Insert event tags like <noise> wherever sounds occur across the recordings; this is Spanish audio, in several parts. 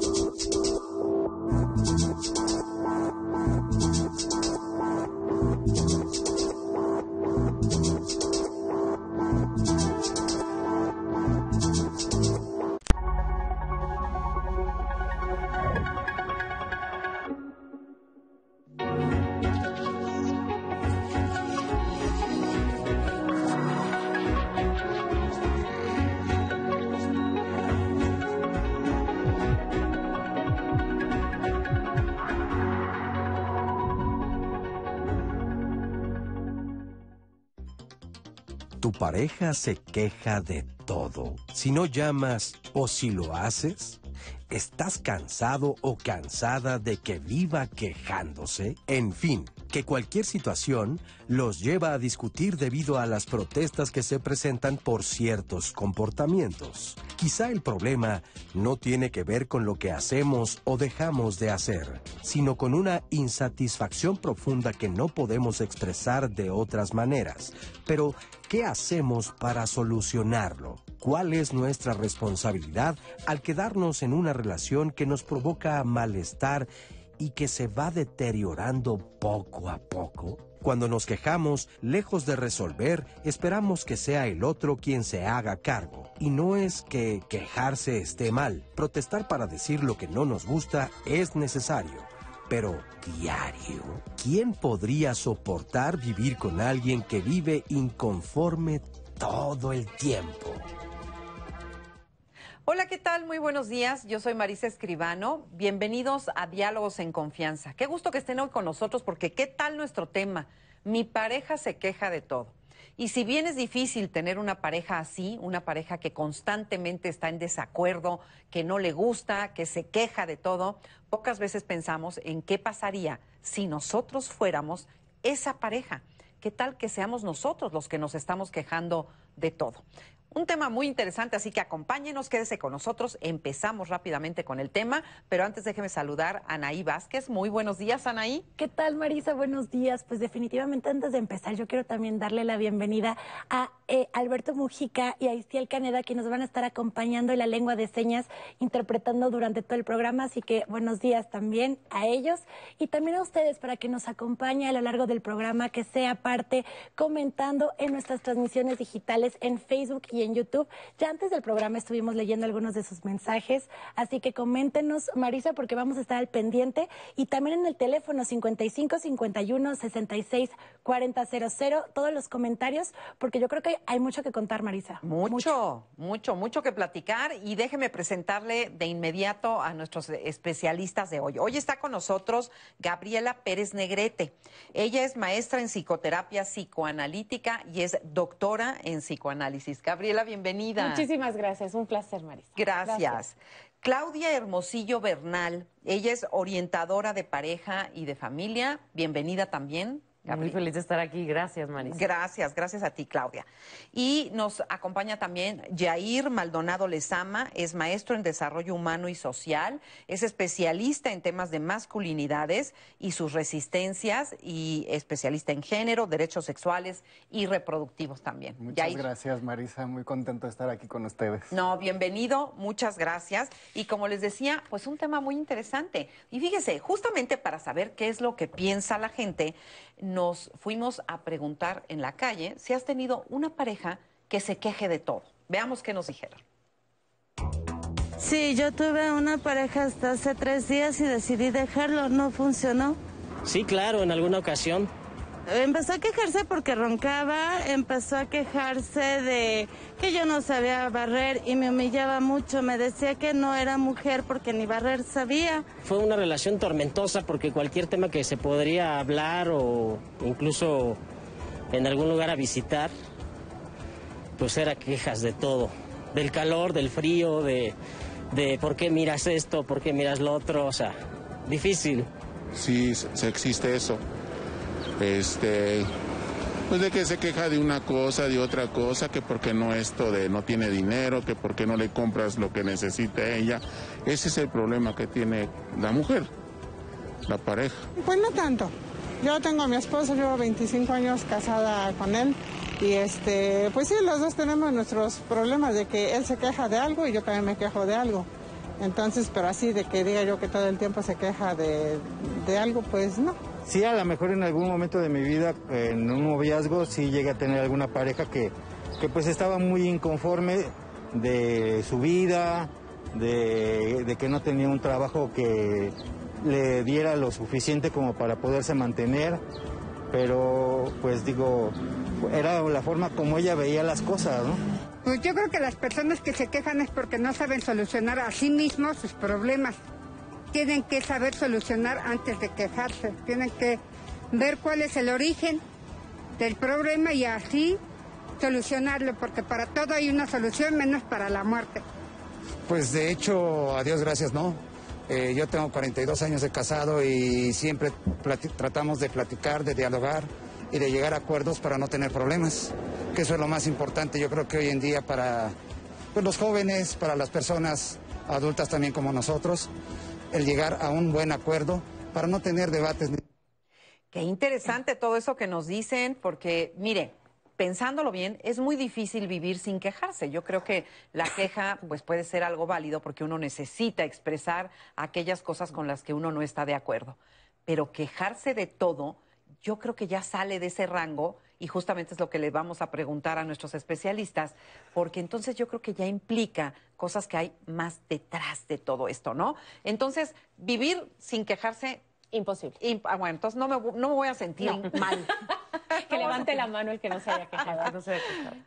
Tu se queja de todo. Si no llamas o si lo haces, ¿estás cansado o cansada de que viva quejándose? En fin, que cualquier situación los lleva a discutir debido a las protestas que se presentan por ciertos comportamientos. Quizá el problema no tiene que ver con lo que hacemos o dejamos de hacer, sino con una insatisfacción profunda que no podemos expresar de otras maneras. Pero, ¿qué hacemos para solucionarlo? ¿Cuál es nuestra responsabilidad al quedarnos en una relación que nos provoca malestar y que se va deteriorando poco a poco? Cuando nos quejamos, lejos de resolver, esperamos que sea el otro quien se haga cargo. Y no es que quejarse esté mal. Protestar para decir lo que no nos gusta es necesario. Pero diario, ¿quién podría soportar vivir con alguien que vive inconforme todo el tiempo? Hola, ¿qué tal? Muy buenos días. Yo soy Marisa Escribano. Bienvenidos a Diálogos en Confianza. Qué gusto que estén hoy con nosotros porque ¿qué tal nuestro tema? Mi pareja se queja de todo. Y si bien es difícil tener una pareja así, una pareja que constantemente está en desacuerdo, que no le gusta, que se queja de todo, pocas veces pensamos en qué pasaría si nosotros fuéramos esa pareja. ¿Qué tal que seamos nosotros los que nos estamos quejando de todo? Un tema muy interesante, así que acompáñenos, quédese con nosotros. Empezamos rápidamente con el tema, pero antes déjeme saludar a Anaí Vázquez. Muy buenos días, Anaí. ¿Qué tal, Marisa? Buenos días. Pues definitivamente antes de empezar, yo quiero también darle la bienvenida a eh, Alberto Mujica y a Istiel Caneda, que nos van a estar acompañando en la lengua de señas, interpretando durante todo el programa. Así que buenos días también a ellos y también a ustedes para que nos acompañe a lo largo del programa, que sea parte comentando en nuestras transmisiones digitales en Facebook y en YouTube. Ya antes del programa estuvimos leyendo algunos de sus mensajes, así que coméntenos, Marisa, porque vamos a estar al pendiente y también en el teléfono 55 51 66 40 00, todos los comentarios, porque yo creo que hay mucho que contar, Marisa. Mucho, mucho, mucho, que platicar y déjeme presentarle de inmediato a nuestros especialistas de hoy. Hoy está con nosotros Gabriela Pérez Negrete. Ella es maestra en psicoterapia psicoanalítica y es doctora en psicoanálisis. Gabriela, bienvenida. Muchísimas gracias, un placer, Marisa. Gracias. Claudia Hermosillo Bernal, ella es orientadora de pareja y de familia. Bienvenida también. Muy feliz de estar aquí. Gracias, Marisa. Gracias, gracias a ti, Claudia. Y nos acompaña también Jair Maldonado Lezama, es maestro en desarrollo humano y social, es especialista en temas de masculinidades y sus resistencias y especialista en género, derechos sexuales y reproductivos también. Muchas gracias, Marisa. Muy contento de estar aquí con ustedes. No, bienvenido, muchas gracias. Y como les decía, pues un tema muy interesante. Y fíjese, justamente para saber qué es lo que piensa la gente, nos fuimos a preguntar en la calle si has tenido una pareja que se queje de todo. Veamos qué nos dijeron. Sí, yo tuve una pareja hasta hace tres días y decidí dejarlo, no funcionó. Sí, claro, en alguna ocasión. Empezó a quejarse porque roncaba, empezó a quejarse de que yo no sabía barrer y me humillaba mucho, me decía que no era mujer porque ni barrer sabía. Fue una relación tormentosa porque cualquier tema que se podría hablar o incluso en algún lugar a visitar, pues era quejas de todo, del calor, del frío, de, de por qué miras esto, por qué miras lo otro, o sea, difícil. Sí, se existe eso este pues de que se queja de una cosa, de otra cosa, que porque no esto de no tiene dinero, que porque no le compras lo que necesita ella. Ese es el problema que tiene la mujer, la pareja. Pues no tanto. Yo tengo a mi esposo, llevo 25 años casada con él y este, pues sí, los dos tenemos nuestros problemas de que él se queja de algo y yo también me quejo de algo. Entonces, pero así de que diga yo que todo el tiempo se queja de, de algo, pues no. Sí, a lo mejor en algún momento de mi vida, en un noviazgo, sí llegué a tener alguna pareja que, que pues estaba muy inconforme de su vida, de, de que no tenía un trabajo que le diera lo suficiente como para poderse mantener, pero pues digo, era la forma como ella veía las cosas, ¿no? Pues yo creo que las personas que se quejan es porque no saben solucionar a sí mismos sus problemas. Tienen que saber solucionar antes de quejarse. Tienen que ver cuál es el origen del problema y así solucionarlo, porque para todo hay una solución menos para la muerte. Pues de hecho, a Dios gracias, no. Eh, yo tengo 42 años de casado y siempre tratamos de platicar, de dialogar y de llegar a acuerdos para no tener problemas, que eso es lo más importante yo creo que hoy en día para pues, los jóvenes, para las personas adultas también como nosotros, el llegar a un buen acuerdo para no tener debates. Qué interesante todo eso que nos dicen, porque mire, pensándolo bien, es muy difícil vivir sin quejarse. Yo creo que la queja pues puede ser algo válido porque uno necesita expresar aquellas cosas con las que uno no está de acuerdo. Pero quejarse de todo, yo creo que ya sale de ese rango y justamente es lo que le vamos a preguntar a nuestros especialistas, porque entonces yo creo que ya implica cosas que hay más detrás de todo esto, ¿no? Entonces, vivir sin quejarse Imposible. Imp- ah, bueno, entonces no me, no me voy a sentir No. mal. <laughs> que levante la mano el <laughs> que no se haya quejado.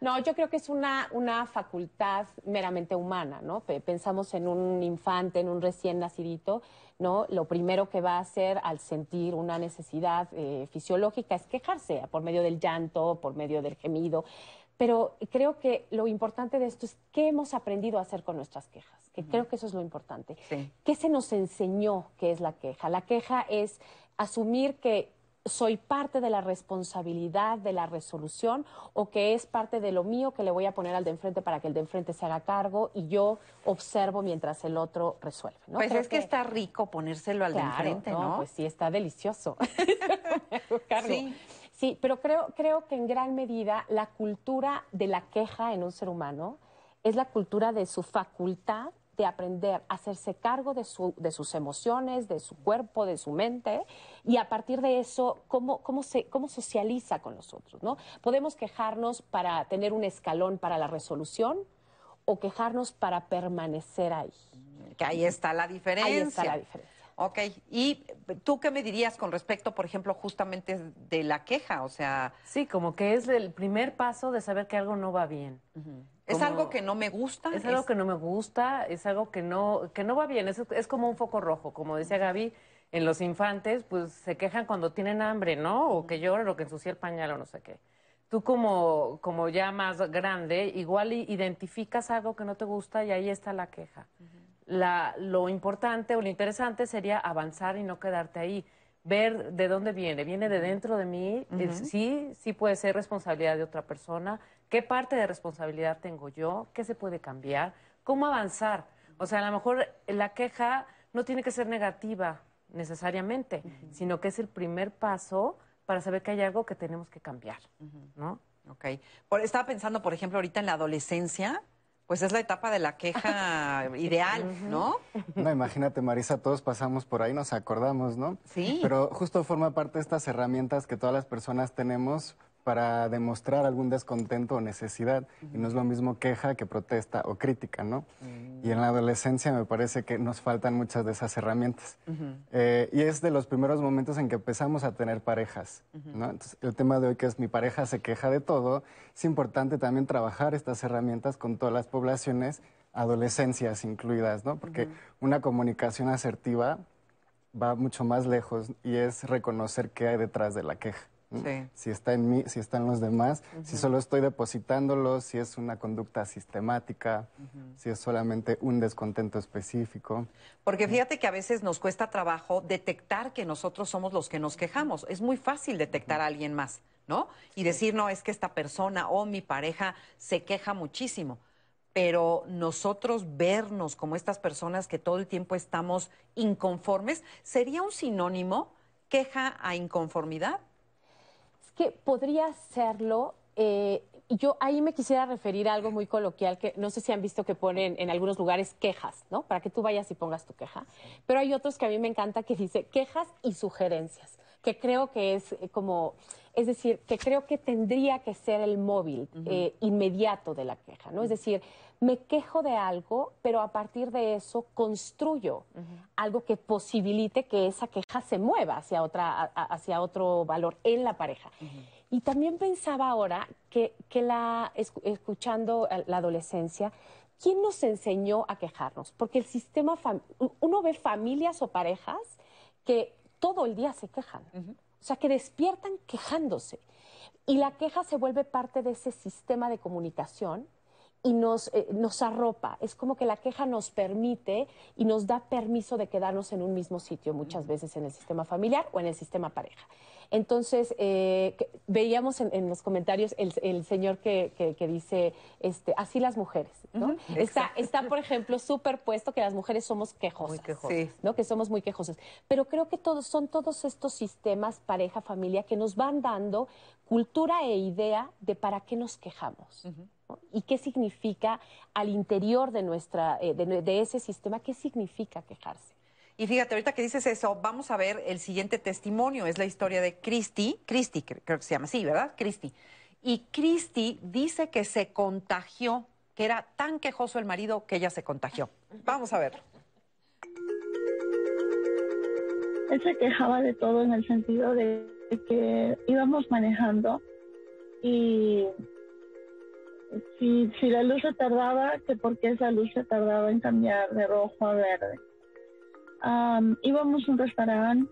No, yo creo que es una, una facultad meramente humana, ¿no? Pe- Pensamos en un infante, en un recién nacidito, ¿no? Lo primero que va a hacer al sentir una necesidad eh, fisiológica es quejarse por medio del llanto, por medio del gemido. Pero creo que lo importante de esto es qué hemos aprendido a hacer con nuestras quejas, que creo que eso es lo importante. ¿Qué se nos enseñó que es la queja? La queja es asumir que soy parte de la responsabilidad de la resolución o que es parte de lo mío que le voy a poner al de enfrente para que el de enfrente se haga cargo y yo observo mientras el otro resuelve. ¿no? Pues Creo es que, está rico ponérselo al de enfrente, ¿no? Pues sí, está delicioso. <laughs> <laughs> Sí. Sí, pero creo, creo que en gran medida la cultura de la queja en un ser humano es la cultura de su facultad de aprender a hacerse cargo de, su- de sus emociones, de su cuerpo, de su mente, y a partir de eso, cómo, cómo, se, cómo socializa con los otros. ¿no? Podemos quejarnos para tener un escalón para la resolución o quejarnos para permanecer ahí. Que ahí está la diferencia. Ahí está la diferencia. Ok, ¿y tú qué me dirías con respecto, por ejemplo, justamente de la queja? O sea, Sí, como que es el primer paso de saber que algo no va bien. ¿es algo que no me gusta? Es algo que no me gusta, es algo que no, que no va bien, es, es como un foco rojo, como decía Gaby, en los infantes, pues se quejan cuando tienen hambre, ¿no? O que lloran o que ensucia el pañal o no sé qué. Tú como, como ya más grande, igual identificas algo que no te gusta y ahí está la queja. La, lo importante o lo interesante sería avanzar y no quedarte ahí. Ver de dónde viene. ¿Viene de dentro de mí? Ujú. Sí, sí puede ser responsabilidad de otra persona. ¿Qué parte de responsabilidad tengo yo? ¿Qué se puede cambiar? ¿Cómo avanzar? O sea, a lo mejor la queja no tiene que ser negativa necesariamente, sino que es el primer paso para saber que hay algo que tenemos que cambiar, ¿no? Ok. Por- estaba pensando, por ejemplo, ahorita en la adolescencia, pues es la etapa de la queja <laughs> ideal, ¿no? No, imagínate, Marisa, todos pasamos por ahí, nos acordamos, ¿no? Sí. Pero justo forma parte de estas herramientas que todas las personas tenemos para demostrar algún descontento o necesidad. Y no es lo mismo queja que protesta o crítica, ¿no? Y en la adolescencia me parece que nos faltan muchas de esas herramientas. Eh, y es de los primeros momentos en que empezamos a tener parejas. ¿no? Entonces, el tema de hoy, que es mi pareja se queja de todo, es importante también trabajar estas herramientas con todas las poblaciones, adolescencias incluidas, ¿no? porque una comunicación asertiva va mucho más lejos y es reconocer qué hay detrás de la queja. Si está en mí, si está en los demás, si solo estoy depositándolo, si es una conducta sistemática, si es solamente un descontento específico. Porque fíjate que a veces nos cuesta trabajo detectar que nosotros somos los que nos quejamos. Es muy fácil detectar a alguien más, ¿no? Y decir, no, es que esta persona o mi pareja se queja muchísimo. Pero nosotros vernos como estas personas que todo el tiempo estamos inconformes, ¿sería un sinónimo queja a inconformidad? Que podría serlo, eh, yo ahí me quisiera referir a algo muy coloquial que no sé si han visto que ponen en algunos lugares quejas, ¿no? Para que tú vayas y pongas tu queja. Pero hay otros que a mí me encanta que dice quejas y sugerencias, que creo que es eh, como, es decir, que creo que tendría que ser el móvil eh, inmediato de la queja, ¿no? Es decir, me quejo de algo, pero a partir de eso construyo algo que posibilite que esa queja se mueva hacia, otra, a- hacia otro valor en la pareja. Y también pensaba ahora que, que la, escu- escuchando la adolescencia, ¿quién nos enseñó a quejarnos? Porque el sistema, uno ve familias o parejas que todo el día se quejan, o sea, que despiertan quejándose. Y la queja se vuelve parte de ese sistema de comunicación y nos, eh, nos arropa. Es como que la queja nos permite y nos da permiso de quedarnos en un mismo sitio, muchas veces en el sistema familiar o en el sistema pareja. Entonces, eh, veíamos en, en los comentarios el, el señor que, que- que dice, este, así las mujeres, ¿no? Está, exacto. está, por ejemplo, superpuesto que las mujeres somos quejosas, Sí. ¿no? Que somos muy quejosas. Pero creo que todos, son todos estos sistemas, pareja, familia, que nos van dando cultura e idea de para qué nos quejamos. ¿no? ¿Y qué significa al interior de, nuestra, eh, de, de ese sistema? ¿Qué significa quejarse? Y fíjate, ahorita que dices eso, vamos a ver el siguiente testimonio. Es la historia de Christy. Christy, cre- creo que se llama así, ¿verdad? Christy. Y Christy dice que se contagió, que era tan quejoso el marido que ella se contagió. Vamos a ver. Él se quejaba de todo en el sentido de que íbamos manejando y si, si la luz se tardaba, que por qué esa luz se tardaba en cambiar de rojo a verde. Am, íbamos a un restaurante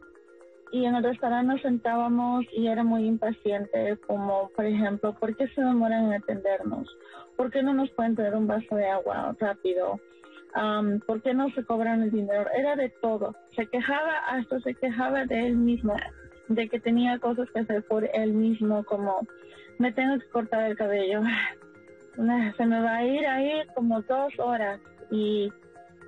y en el restaurante nos sentábamos y era muy impaciente, como por ejemplo, ¿por qué se demoran en atendernos? ¿Por qué no nos pueden traer un vaso de agua rápido? Am, ¿Por qué no se cobran el dinero? Era de todo. Se quejaba, hasta se quejaba de él mismo, de que tenía cosas que hacer por él mismo, como me tengo que cortar el cabello. <laughs> Se me va a ir ahí como dos horas y,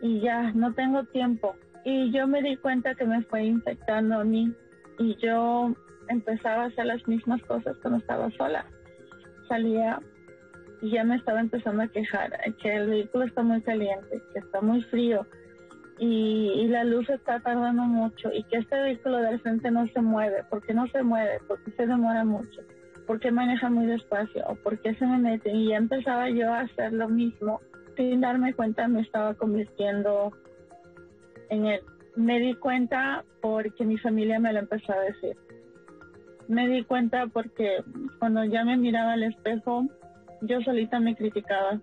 y ya no tengo tiempo. Y yo me di cuenta que me fue infectando a mí y yo empezaba a hacer las mismas cosas cuando estaba sola. Salía y ya me estaba empezando a quejar que el vehículo está muy caliente, que está muy frío y, y la luz está tardando mucho y que este vehículo del frente no se mueve. ¿Por qué no se mueve? ¿Por qué se demora mucho? ¿Por qué maneja muy despacio? ¿O por qué se me mete? Y ya empezaba yo a hacer lo mismo. Sin darme cuenta me estaba convirtiendo en él. Me di cuenta porque mi familia me lo empezó a decir. Me di cuenta porque cuando ya me miraba al espejo, yo solita me criticaba.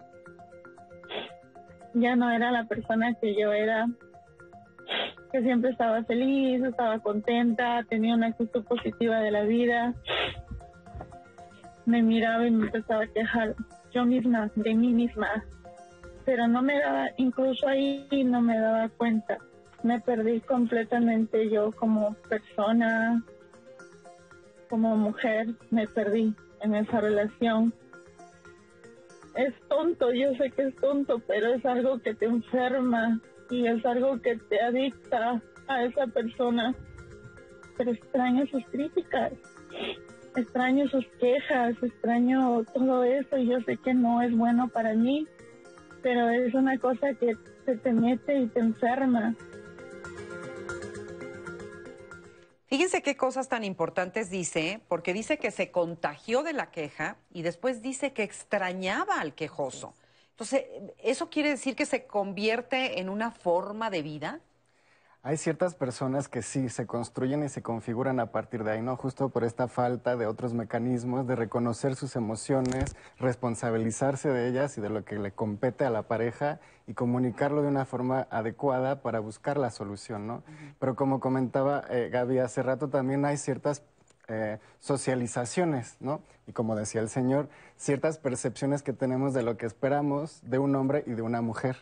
Ya no era la persona que yo era, que siempre estaba feliz, estaba contenta, tenía una actitud positiva de la vida. Me miraba y me empezaba a quejar yo misma, de mí misma. Pero no me daba, incluso ahí no me daba cuenta. Me perdí completamente yo como persona, como mujer, me perdí en esa relación. Es tonto, yo sé que es tonto, pero es algo que te enferma y es algo que te adicta a esa persona. Pero extraño sus críticas, extraño sus quejas, extraño todo eso y yo sé que no es bueno para mí, pero es una cosa que se te mete y te enferma. Fíjense qué cosas tan importantes dice, porque dice que se contagió de la queja y después dice que extrañaba al quejoso. Entonces, ¿eso quiere decir que se convierte en una forma de vida? Hay ciertas personas que sí se construyen y se configuran a partir de ahí, ¿no? Justo por esta falta de otros mecanismos de reconocer sus emociones, responsabilizarse de ellas y de lo que le compete a la pareja y comunicarlo de una forma adecuada para buscar la solución, ¿no? Pero como comentaba eh, Gaby hace rato, también hay ciertas eh, socializaciones, ¿no? Y como decía el señor, ciertas percepciones que tenemos de lo que esperamos de un hombre y de una mujer.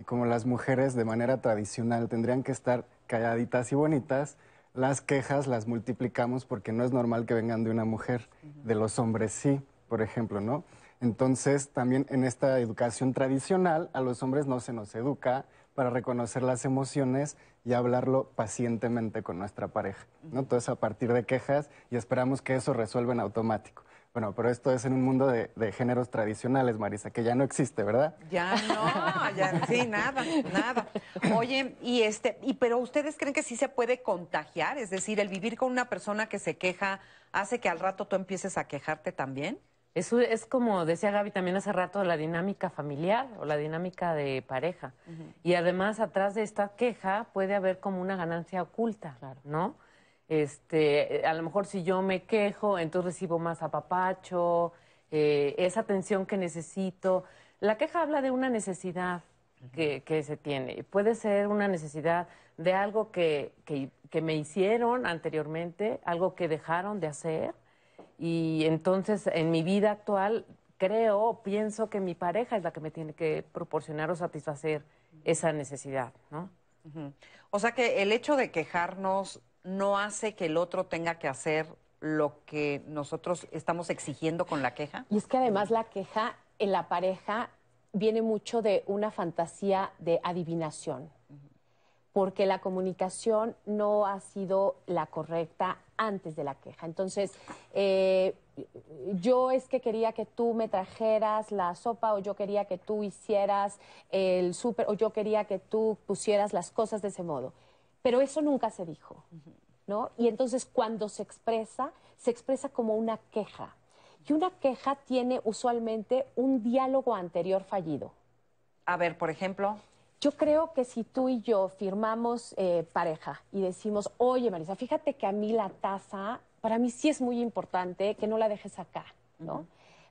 Y como las mujeres de manera tradicional tendrían que estar calladitas y bonitas, las quejas las multiplicamos porque no es normal que vengan de una mujer, de los hombres sí, por ejemplo, ¿no? Entonces, también en esta educación tradicional, a los hombres no se nos educa para reconocer las emociones y hablarlo pacientemente con nuestra pareja, ¿no? Todo es a partir de quejas y esperamos que eso resuelva en automático. Bueno, pero esto es en un mundo de, de géneros tradicionales, Marisa, que ya no existe, ¿verdad? Ya no, ya sí, nada, nada. Oye, y este, y pero ustedes creen que sí se puede contagiar, es decir, el vivir con una persona que se queja hace que al rato tú empieces a quejarte también. Eso es como decía Gaby también hace rato, la dinámica familiar o la dinámica de pareja. Y además, atrás de esta queja puede haber como una ganancia oculta, ¿no? Este, a lo mejor si yo me quejo, entonces recibo más apapacho, eh, esa atención que necesito. La queja habla de una necesidad que, que se tiene. Puede ser una necesidad de algo que, que, que me hicieron anteriormente, algo que dejaron de hacer. Y entonces en mi vida actual creo, pienso que mi pareja es la que me tiene que proporcionar o satisfacer esa necesidad, ¿no? O sea que el hecho de quejarnos no hace que el otro tenga que hacer lo que nosotros estamos exigiendo con la queja. Y es que además la queja en la pareja viene mucho de una fantasía de adivinación, porque la comunicación no ha sido la correcta antes de la queja. Entonces, eh, yo es que quería que tú me trajeras la sopa o yo quería que tú hicieras el súper o yo quería que tú pusieras las cosas de ese modo. Pero eso nunca se dijo, ¿no? Y entonces cuando se expresa, se expresa como una queja. Y una queja tiene usualmente un diálogo anterior fallido. A ver, por ejemplo. Yo creo que si tú y yo firmamos eh, pareja y decimos, oye Marisa, fíjate que a mí la taza, para mí sí es muy importante que no la dejes acá, ¿no?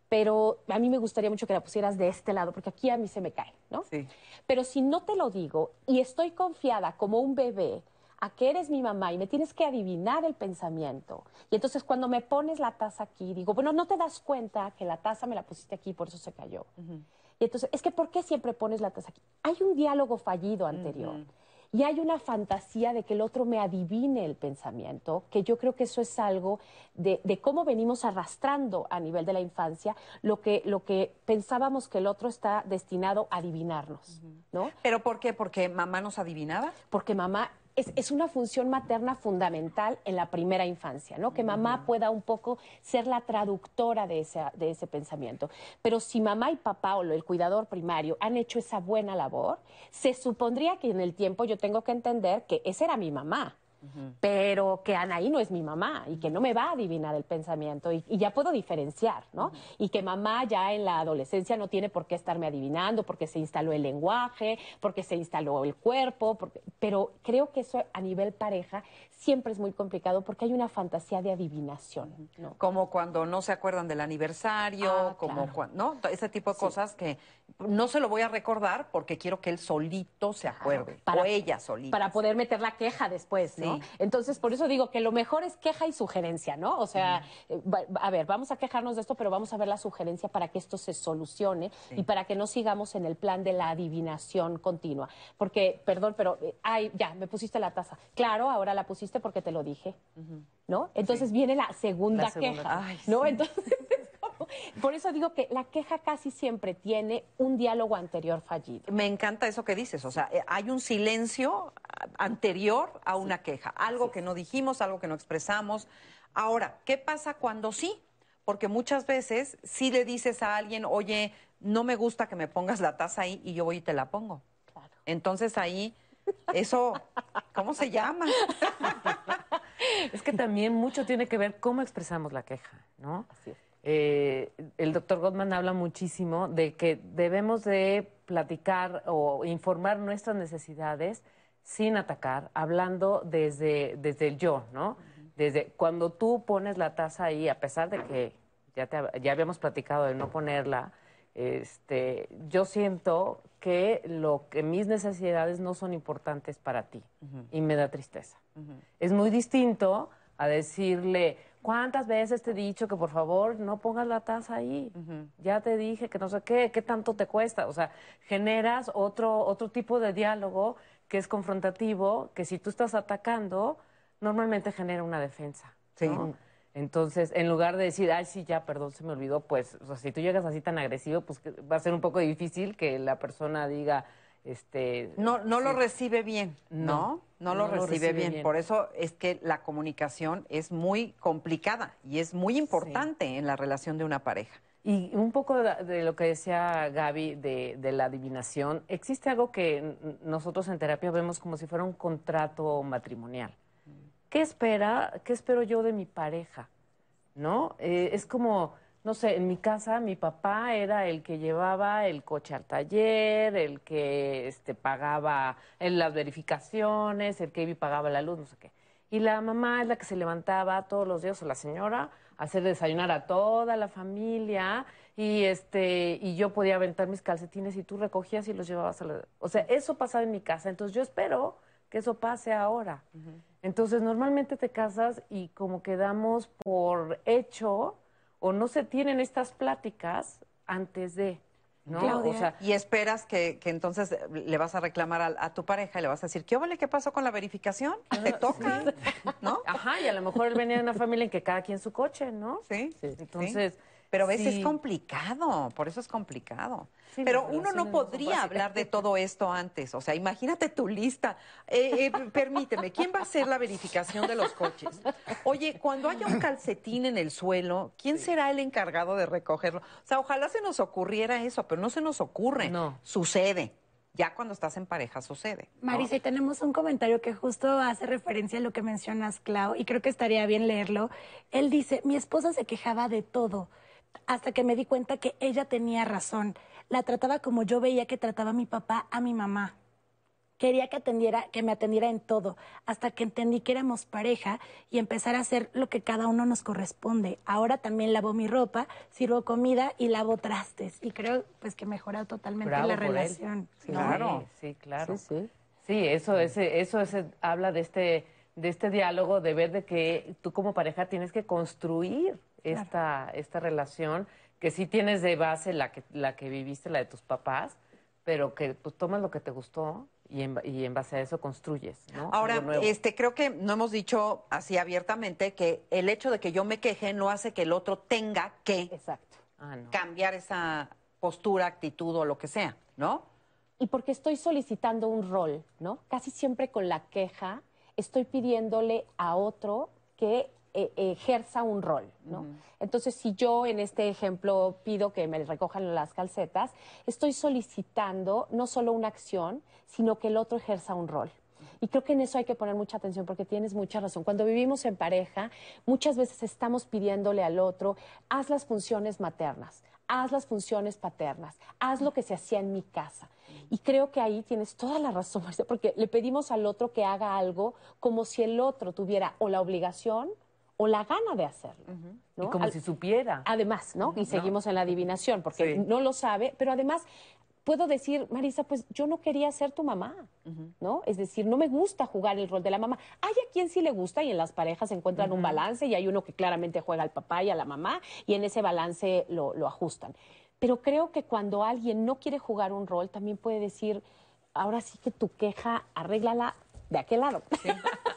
Pero a mí me gustaría mucho que la pusieras de este lado, porque aquí a mí se me cae, ¿no? Sí. Pero si no te lo digo y estoy confiada como un bebé a que eres mi mamá y me tienes que adivinar el pensamiento. Y entonces cuando me pones la taza aquí, digo, bueno, no te das cuenta que la taza me la pusiste aquí, por eso se cayó. Y entonces, es que ¿por qué siempre pones la taza aquí? Hay un diálogo fallido anterior. Y hay una fantasía de que el otro me adivine el pensamiento, que yo creo que eso es algo de, de cómo venimos arrastrando a nivel de la infancia lo que, lo que pensábamos que el otro está destinado a adivinarnos, ¿no? ¿Pero por qué? ¿Porque mamá nos adivinaba? Porque mamá es, es una función materna fundamental en la primera infancia, ¿no? Que mamá pueda un poco ser la traductora de ese, de ese pensamiento. Pero si mamá y papá o el cuidador primario han hecho esa buena labor, se supondría que en el tiempo yo tengo que entender que esa era mi mamá. Pero que Anaí no es mi mamá y que no me va a adivinar el pensamiento y, y ya puedo diferenciar, ¿no? Y que mamá ya en la adolescencia no tiene por qué estarme adivinando porque se instaló el lenguaje, porque se instaló el cuerpo, porque- pero creo que eso a nivel pareja siempre es muy complicado porque hay una fantasía de adivinación, ¿no? Como cuando no se acuerdan del aniversario, Ah, como claro. cuan- ¿no? Ese tipo de cosas que no se lo voy a recordar porque quiero que él solito se acuerde. o ella solita. Para poder meter la queja después, ¿no? Sí. Entonces, por eso digo que lo mejor es queja y sugerencia, ¿no? O sea, eh, a ver, vamos a quejarnos de esto, pero vamos a ver la sugerencia para que esto se solucione y para que no sigamos en el plan de la adivinación continua. Porque, perdón, pero, eh, ay, ya, me pusiste la taza. Claro, ahora la pusiste porque te lo dije, ¿no? Entonces viene la segunda, La segunda. queja, Ay, ¿no? sí. Entonces, <laughs> es como- por eso digo que la queja casi siempre tiene un diálogo anterior fallido. Me encanta eso que dices, o sea, eh, hay un silencio anterior a una queja, algo que no dijimos, algo que no expresamos. Ahora, ¿qué pasa cuando sí? Porque muchas veces sí le dices a alguien, oye, no me gusta que me pongas la taza ahí y yo voy y te la pongo. Entonces ahí, eso, ¿cómo se llama? Es que también mucho tiene que ver cómo expresamos la queja, ¿no? Eh, el doctor Gottman habla muchísimo de que debemos de platicar o informar nuestras necesidades sin atacar, hablando desde, desde el yo, ¿no? Desde cuando tú pones la taza ahí, a pesar de que ya, te ya habíamos platicado de no ponerla, este, yo siento que lo que mis necesidades no son importantes para ti y me da tristeza. Es muy distinto a decirle, ¿cuántas veces te he dicho que por favor no pongas la taza ahí? Ya te dije que no sé qué, ¿qué tanto te cuesta? O sea, generas otro, otro tipo de diálogo que es confrontativo, que si tú estás atacando, normalmente genera una defensa. ¿no? Entonces, en lugar de decir, ay, sí, ya, perdón, se me olvidó, pues, o sea, si tú llegas así tan agresivo, pues va a ser un poco difícil que la persona diga, este No, no lo recibe bien, ¿no? No, lo, no lo recibe, recibe bien. bien. Por eso es que la comunicación es muy complicada y es muy importante en la relación de una pareja. Y un poco de, de lo que decía Gaby de, de la adivinación, existe algo que nosotros en terapia vemos como si fuera un contrato matrimonial. ¿Qué espera, qué espero yo de mi pareja? ¿No? Eh, es como, no sé, en mi casa mi papá era el que llevaba el coche al taller, el que este, pagaba en las verificaciones, el que pagaba la luz, no sé qué. Y la mamá es la que se levantaba todos los días, o la señora, a hacer desayunar a toda la familia y este y yo podía aventar mis calcetines y tú recogías y los llevabas a la... O sea, eso pasaba en mi casa, entonces yo espero que eso pase ahora. Entonces, normalmente te casas y como que damos por hecho o no se tienen estas pláticas antes de, ¿no? Claudia. O sea, y esperas que, que entonces le vas a reclamar a, a tu pareja y le vas a decir, ¿qué vale? ¿Qué pasó con la verificación? ¿Te toca? ¿No? Ajá, y a lo mejor él venía de una familia en que cada quien su coche, ¿no? Sí. Entonces, Sí. Pero a veces sí. es complicado, por eso es complicado. Sí, Pero uno no podría hablar de todo esto antes. O sea, imagínate tu lista. Eh, eh, permíteme, ¿quién va a hacer la verificación de los coches? Oye, cuando haya un calcetín en el suelo, ¿quién será el encargado de recogerlo? O sea, ojalá se nos ocurriera eso, pero no se nos ocurre. No. Sucede. Ya cuando estás en pareja sucede. ¿no? Marisa, y tenemos un comentario que justo hace referencia a lo que mencionas, Clau, y creo que estaría bien leerlo. Él dice, mi esposa se quejaba de todo, hasta que me di cuenta que ella tenía razón. La trataba como yo veía que trataba a mi papá a mi mamá. Quería que atendiera, que me atendiera en todo, hasta que entendí que éramos pareja y empezar a hacer lo que cada uno nos corresponde. Ahora también lavo mi ropa, sirvo comida y lavo trastes. Y creo pues que mejora totalmente Bravo la relación. Sí, ¿no? Claro, sí, claro. Sí, sí. Sí, eso, ese, eso ese, habla de este, de este diálogo, de ver de que tú como pareja tienes que construir esta, esta relación, que sí tienes de base la que, la que viviste, la de tus papás, pero que pues tomas lo que te gustó y en, y en base a eso construyes, ¿no? Ahora, este, creo que no hemos dicho así abiertamente que el hecho de que yo me queje no hace que el otro tenga que Exacto. Ah, no. cambiar esa postura, actitud o lo que sea, ¿no? y porque estoy solicitando un rol, ¿no? Casi siempre con la queja estoy pidiéndole a otro que eh, ejerza un rol, ¿no? Entonces, si yo en este ejemplo pido que me recojan las calcetas, estoy solicitando no solo una acción, sino que el otro ejerza un rol. Y creo que en eso hay que poner mucha atención porque tienes mucha razón. Cuando vivimos en pareja, muchas veces estamos pidiéndole al otro, haz las funciones maternas, haz las funciones paternas, haz lo que se hacía en mi casa. Y creo que ahí tienes toda la razón, porque le pedimos al otro que haga algo como si el otro tuviera o la obligación o la gana de hacerlo. ¿no? Y como Al- si supiera. Además, ¿no? Y seguimos en la adivinación, porque Sí. no lo sabe, pero además puedo decir, Marisa, pues yo no quería ser tu mamá, ¿no? Es decir, no me gusta jugar el rol de la mamá. Hay a quien sí le gusta y en las parejas se encuentran un balance y hay uno que claramente juega al papá y a la mamá y en ese balance lo, lo ajustan. Pero creo que cuando alguien no quiere jugar un rol, también puede decir, ahora sí que tu queja, arréglala de aquel lado. Sí,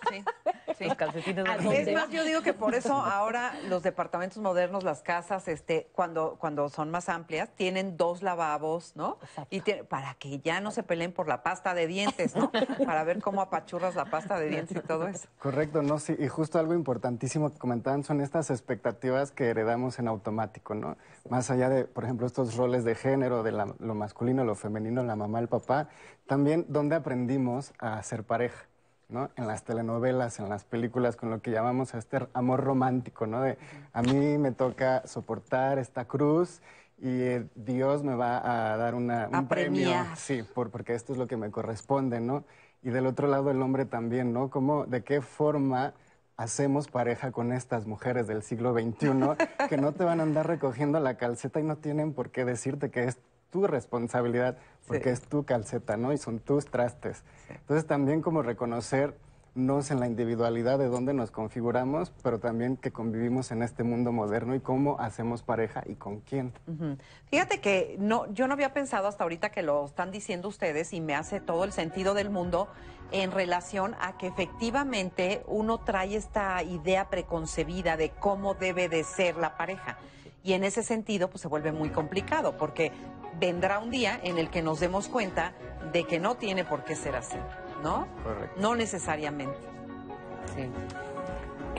sí, <laughs> sí. Los calcetines ¿A no- dónde Es más, yo digo que por eso ahora los departamentos modernos, las casas, este, cuando, cuando son más amplias, tienen dos lavabos, ¿no? Exacto. Y tiene- para que ya no se peleen por la pasta de dientes, ¿no? <laughs> Para ver cómo apachurras la pasta de dientes y todo eso. Correcto, no, sí, y justo algo importantísimo que comentaban son estas expectativas que heredamos en automático, ¿no? Más allá de, por ejemplo, estos roles de género, de la- lo masculino, lo femenino, la mamá, el papá, también dónde aprendimos a ser pareja, ¿no? En las telenovelas, en las películas, con lo que llamamos este amor romántico, ¿no? De a mí me toca soportar esta cruz y eh, Dios me va a dar una, un A premio. premiar. Sí, por, porque esto es lo que me corresponde, ¿no? Y del otro lado el hombre también, ¿no? ¿Cómo, ¿De qué forma hacemos pareja con estas mujeres del siglo XXI que no te van a andar recogiendo la calceta y no tienen por qué decirte que es tu responsabilidad, porque es tu calceta, ¿no? Y son tus trastes. Entonces también como reconocernos en la individualidad de dónde nos configuramos, pero también que convivimos en este mundo moderno y cómo hacemos pareja y con quién. Fíjate que no, yo no había pensado hasta ahorita que lo están diciendo ustedes y me hace todo el sentido del mundo en relación a que efectivamente uno trae esta idea preconcebida de cómo debe de ser la pareja. Y en ese sentido, pues se vuelve muy complicado, porque vendrá un día en el que nos demos cuenta de que no tiene por qué ser así, ¿no? Correcto. No necesariamente. Sí.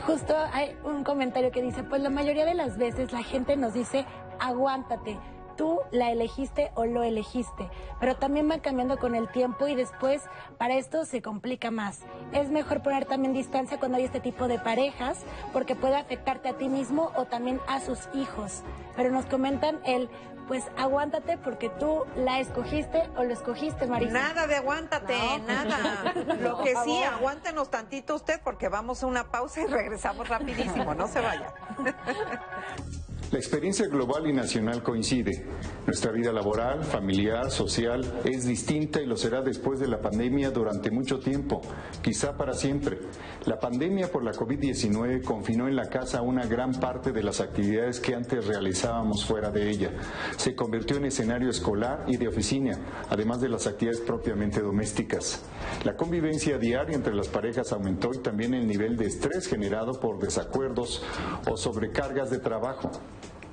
Justo hay un comentario que dice, pues la mayoría de las veces la gente nos dice, aguántate, tú la elegiste o lo elegiste, pero también va cambiando con el tiempo y después para esto se complica más. Es mejor poner también distancia cuando hay este tipo de parejas porque puede afectarte a ti mismo o también a sus hijos. Pero nos comentan el, pues aguántate porque tú la escogiste o lo escogiste, Marisa. Nada de aguántate, No. nada. <laughs> Lo que sí, aguántenos tantito usted porque vamos a una pausa y regresamos rapidísimo, no se vaya. <laughs> La experiencia global y nacional coincide. Nuestra vida laboral, familiar, social es distinta y lo será después de la pandemia durante mucho tiempo, quizá para siempre. La pandemia por la COVID-19 confinó en la casa una gran parte de las actividades que antes realizábamos fuera de ella. Se convirtió en escenario escolar y de oficina, además de las actividades propiamente domésticas. La convivencia diaria entre las parejas aumentó y también el nivel de estrés generado por desacuerdos o sobrecargas de trabajo.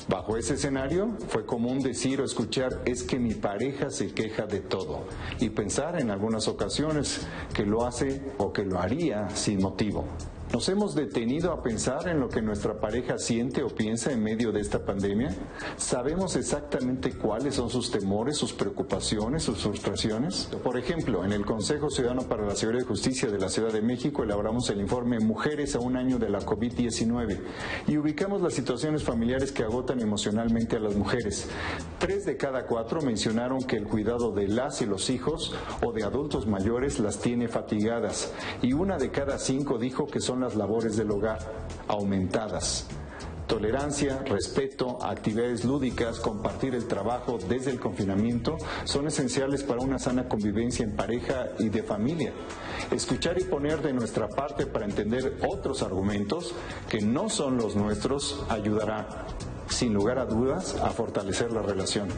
Bajo ese escenario fue común decir o escuchar es que mi pareja se queja de todo y pensar en algunas ocasiones que lo hace o que lo haría sin motivo. ¿Nos hemos detenido a pensar en lo que nuestra pareja siente o piensa en medio de esta pandemia? ¿Sabemos exactamente cuáles son sus temores, sus preocupaciones, sus frustraciones? Por ejemplo, en el Consejo Ciudadano para la Seguridad y Justicia de la Ciudad de México elaboramos el informe Mujeres a un año de la COVID-19 y ubicamos las situaciones familiares que agotan emocionalmente a las mujeres. Tres de cada cuatro mencionaron que el cuidado de las y los hijos o de adultos mayores las tiene fatigadas y una de cada cinco dijo que las labores del hogar aumentadas. Tolerancia, respeto, actividades lúdicas, compartir el trabajo desde el confinamiento son esenciales para una sana convivencia en pareja y de familia. Escuchar y poner de nuestra parte para entender otros argumentos que no son los nuestros ayudará, sin lugar a dudas, a fortalecer la relación.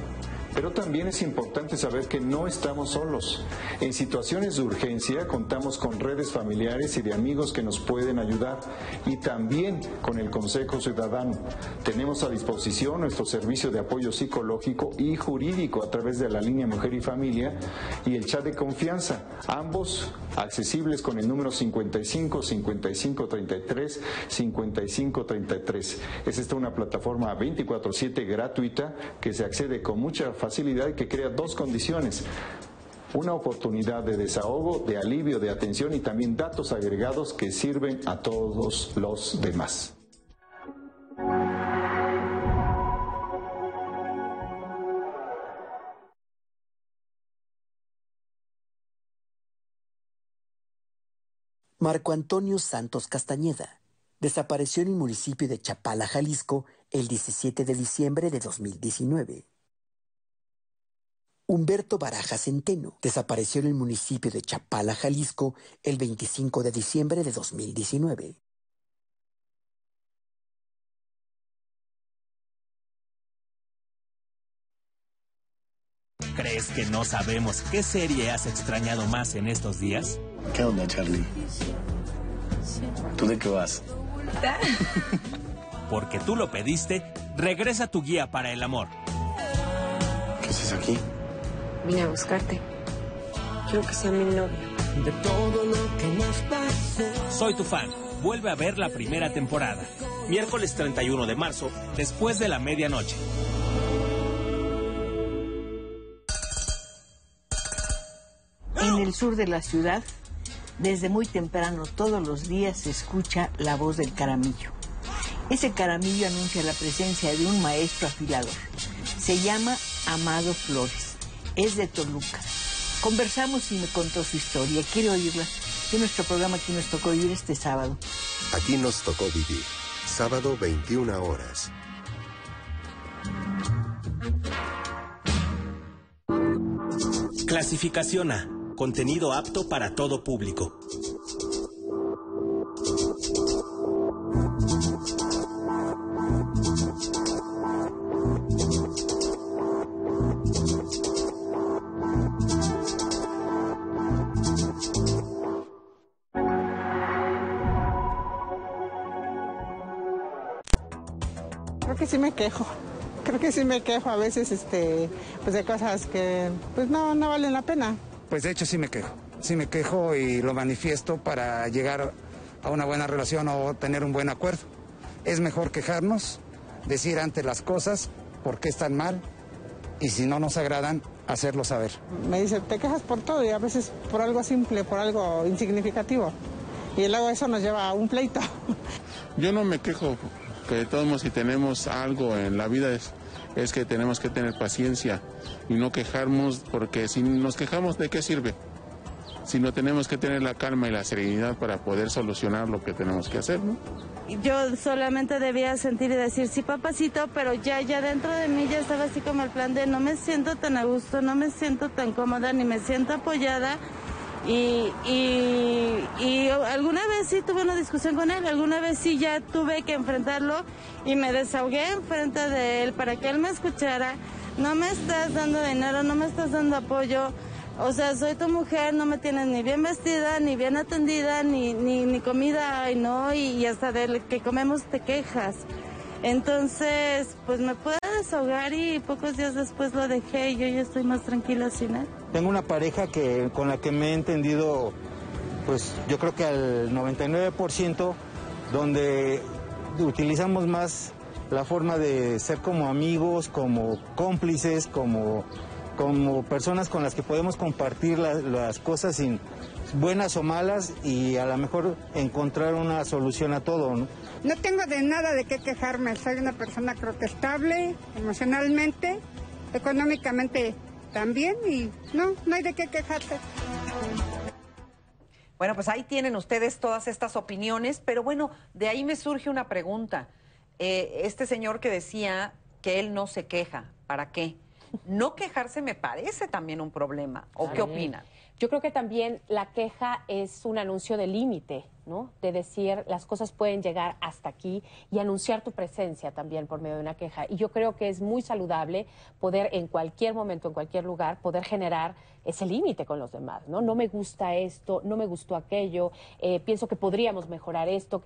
Pero también es importante saber que no estamos solos. En situaciones de urgencia contamos con redes familiares y de amigos que nos pueden ayudar y también con el Consejo Ciudadano. Tenemos a disposición nuestro servicio de apoyo psicológico y jurídico a través de la línea Mujer y Familia y el chat de confianza, ambos accesibles con el número 55 55 33 55 33. Es esta una plataforma 24/7 gratuita que se accede con mucha facilidad que crea dos condiciones. Una oportunidad de desahogo, de alivio, de atención y también datos agregados que sirven a todos los demás. Marco Antonio Santos Castañeda desapareció en el municipio de Chapala, Jalisco, el 17 de diciembre de 2019. Humberto Baraja Centeno desapareció en el municipio de Chapala, Jalisco, el 25 de diciembre de 2019. ¿Crees que no sabemos qué serie has extrañado más en estos días? ¿Qué onda, Charlie? ¿Tú de qué vas? <laughs> Porque tú lo pediste, regresa tu guía para el amor. ¿Qué haces aquí? Vine a buscarte. Quiero que sea mi novio. De todo lo que nos pasó. Soy tu fan. Vuelve a ver la primera temporada. Miércoles 31 de marzo, después de la medianoche. En el sur de la ciudad, desde muy temprano todos los días se escucha la voz del caramillo. Ese caramillo anuncia la presencia de un maestro afilador. Se llama Amado Flores. Es de Toluca. Conversamos y me contó su historia. Quiero oírla. De nuestro programa que nos tocó oír este sábado. Aquí nos tocó vivir. Sábado 21 horas. Clasificación A. Contenido apto para todo público. Sí me quejo. Creo que sí me quejo a veces este, pues de cosas que pues no, no valen la pena. Pues de hecho sí me quejo. Sí me quejo y lo manifiesto para llegar a una buena relación o tener un buen acuerdo. Es mejor quejarnos, decir ante las cosas por qué están mal y si no nos agradan, hacerlo saber. Me dice, te quejas por todo y a veces por algo simple, por algo insignificativo. Y luego eso nos lleva a un pleito. Yo no me quejo, que de todos modos si tenemos algo en la vida es, es que tenemos que tener paciencia y no quejarnos, porque si nos quejamos, ¿de qué sirve? Si no tenemos que tener la calma y la serenidad para poder solucionar lo que tenemos que hacer, ¿no? Yo solamente debía sentir y decir, sí, papacito, pero ya, ya dentro de mí ya estaba así como el plan de no me siento tan a gusto, no me siento tan cómoda, ni me siento apoyada. Y, y, y alguna vez sí tuve una discusión con él, alguna vez sí ya tuve que enfrentarlo y me desahogué enfrente de él para que él me escuchara. No me estás dando dinero, no me estás dando apoyo. O sea, soy tu mujer, no me tienes ni bien vestida, ni bien atendida, ni, ni, ni comida, y no, y, y hasta de que comemos te quejas. Entonces, pues me desahogar y pocos días después lo dejé y yo ya estoy más tranquila sin él. Tengo una pareja que, con la que me he entendido, pues yo creo que al 99%, donde utilizamos más la forma de ser como amigos, como cómplices, como, como personas con las que podemos compartir la- las cosas sin buenas o malas y a lo mejor encontrar una solución a todo, ¿no? No tengo de nada de qué quejarme. Soy una persona creo que estable emocionalmente, económicamente también y no, no hay de qué quejarse. Bueno, pues ahí tienen ustedes todas estas opiniones, pero bueno, de ahí me surge una pregunta. Eh, este señor que decía que él no se queja, ¿para qué? No quejarse me parece también un problema. ¿O qué opinan? Yo creo que también la queja es un anuncio de límite, ¿no? De decir las cosas pueden llegar hasta aquí y anunciar tu presencia también por medio de una queja. Y yo creo que es muy saludable poder en cualquier momento, en cualquier lugar, poder generar ese límite con los demás, ¿no? No me gusta esto, no me gustó aquello, eh, pienso que podríamos mejorar esto,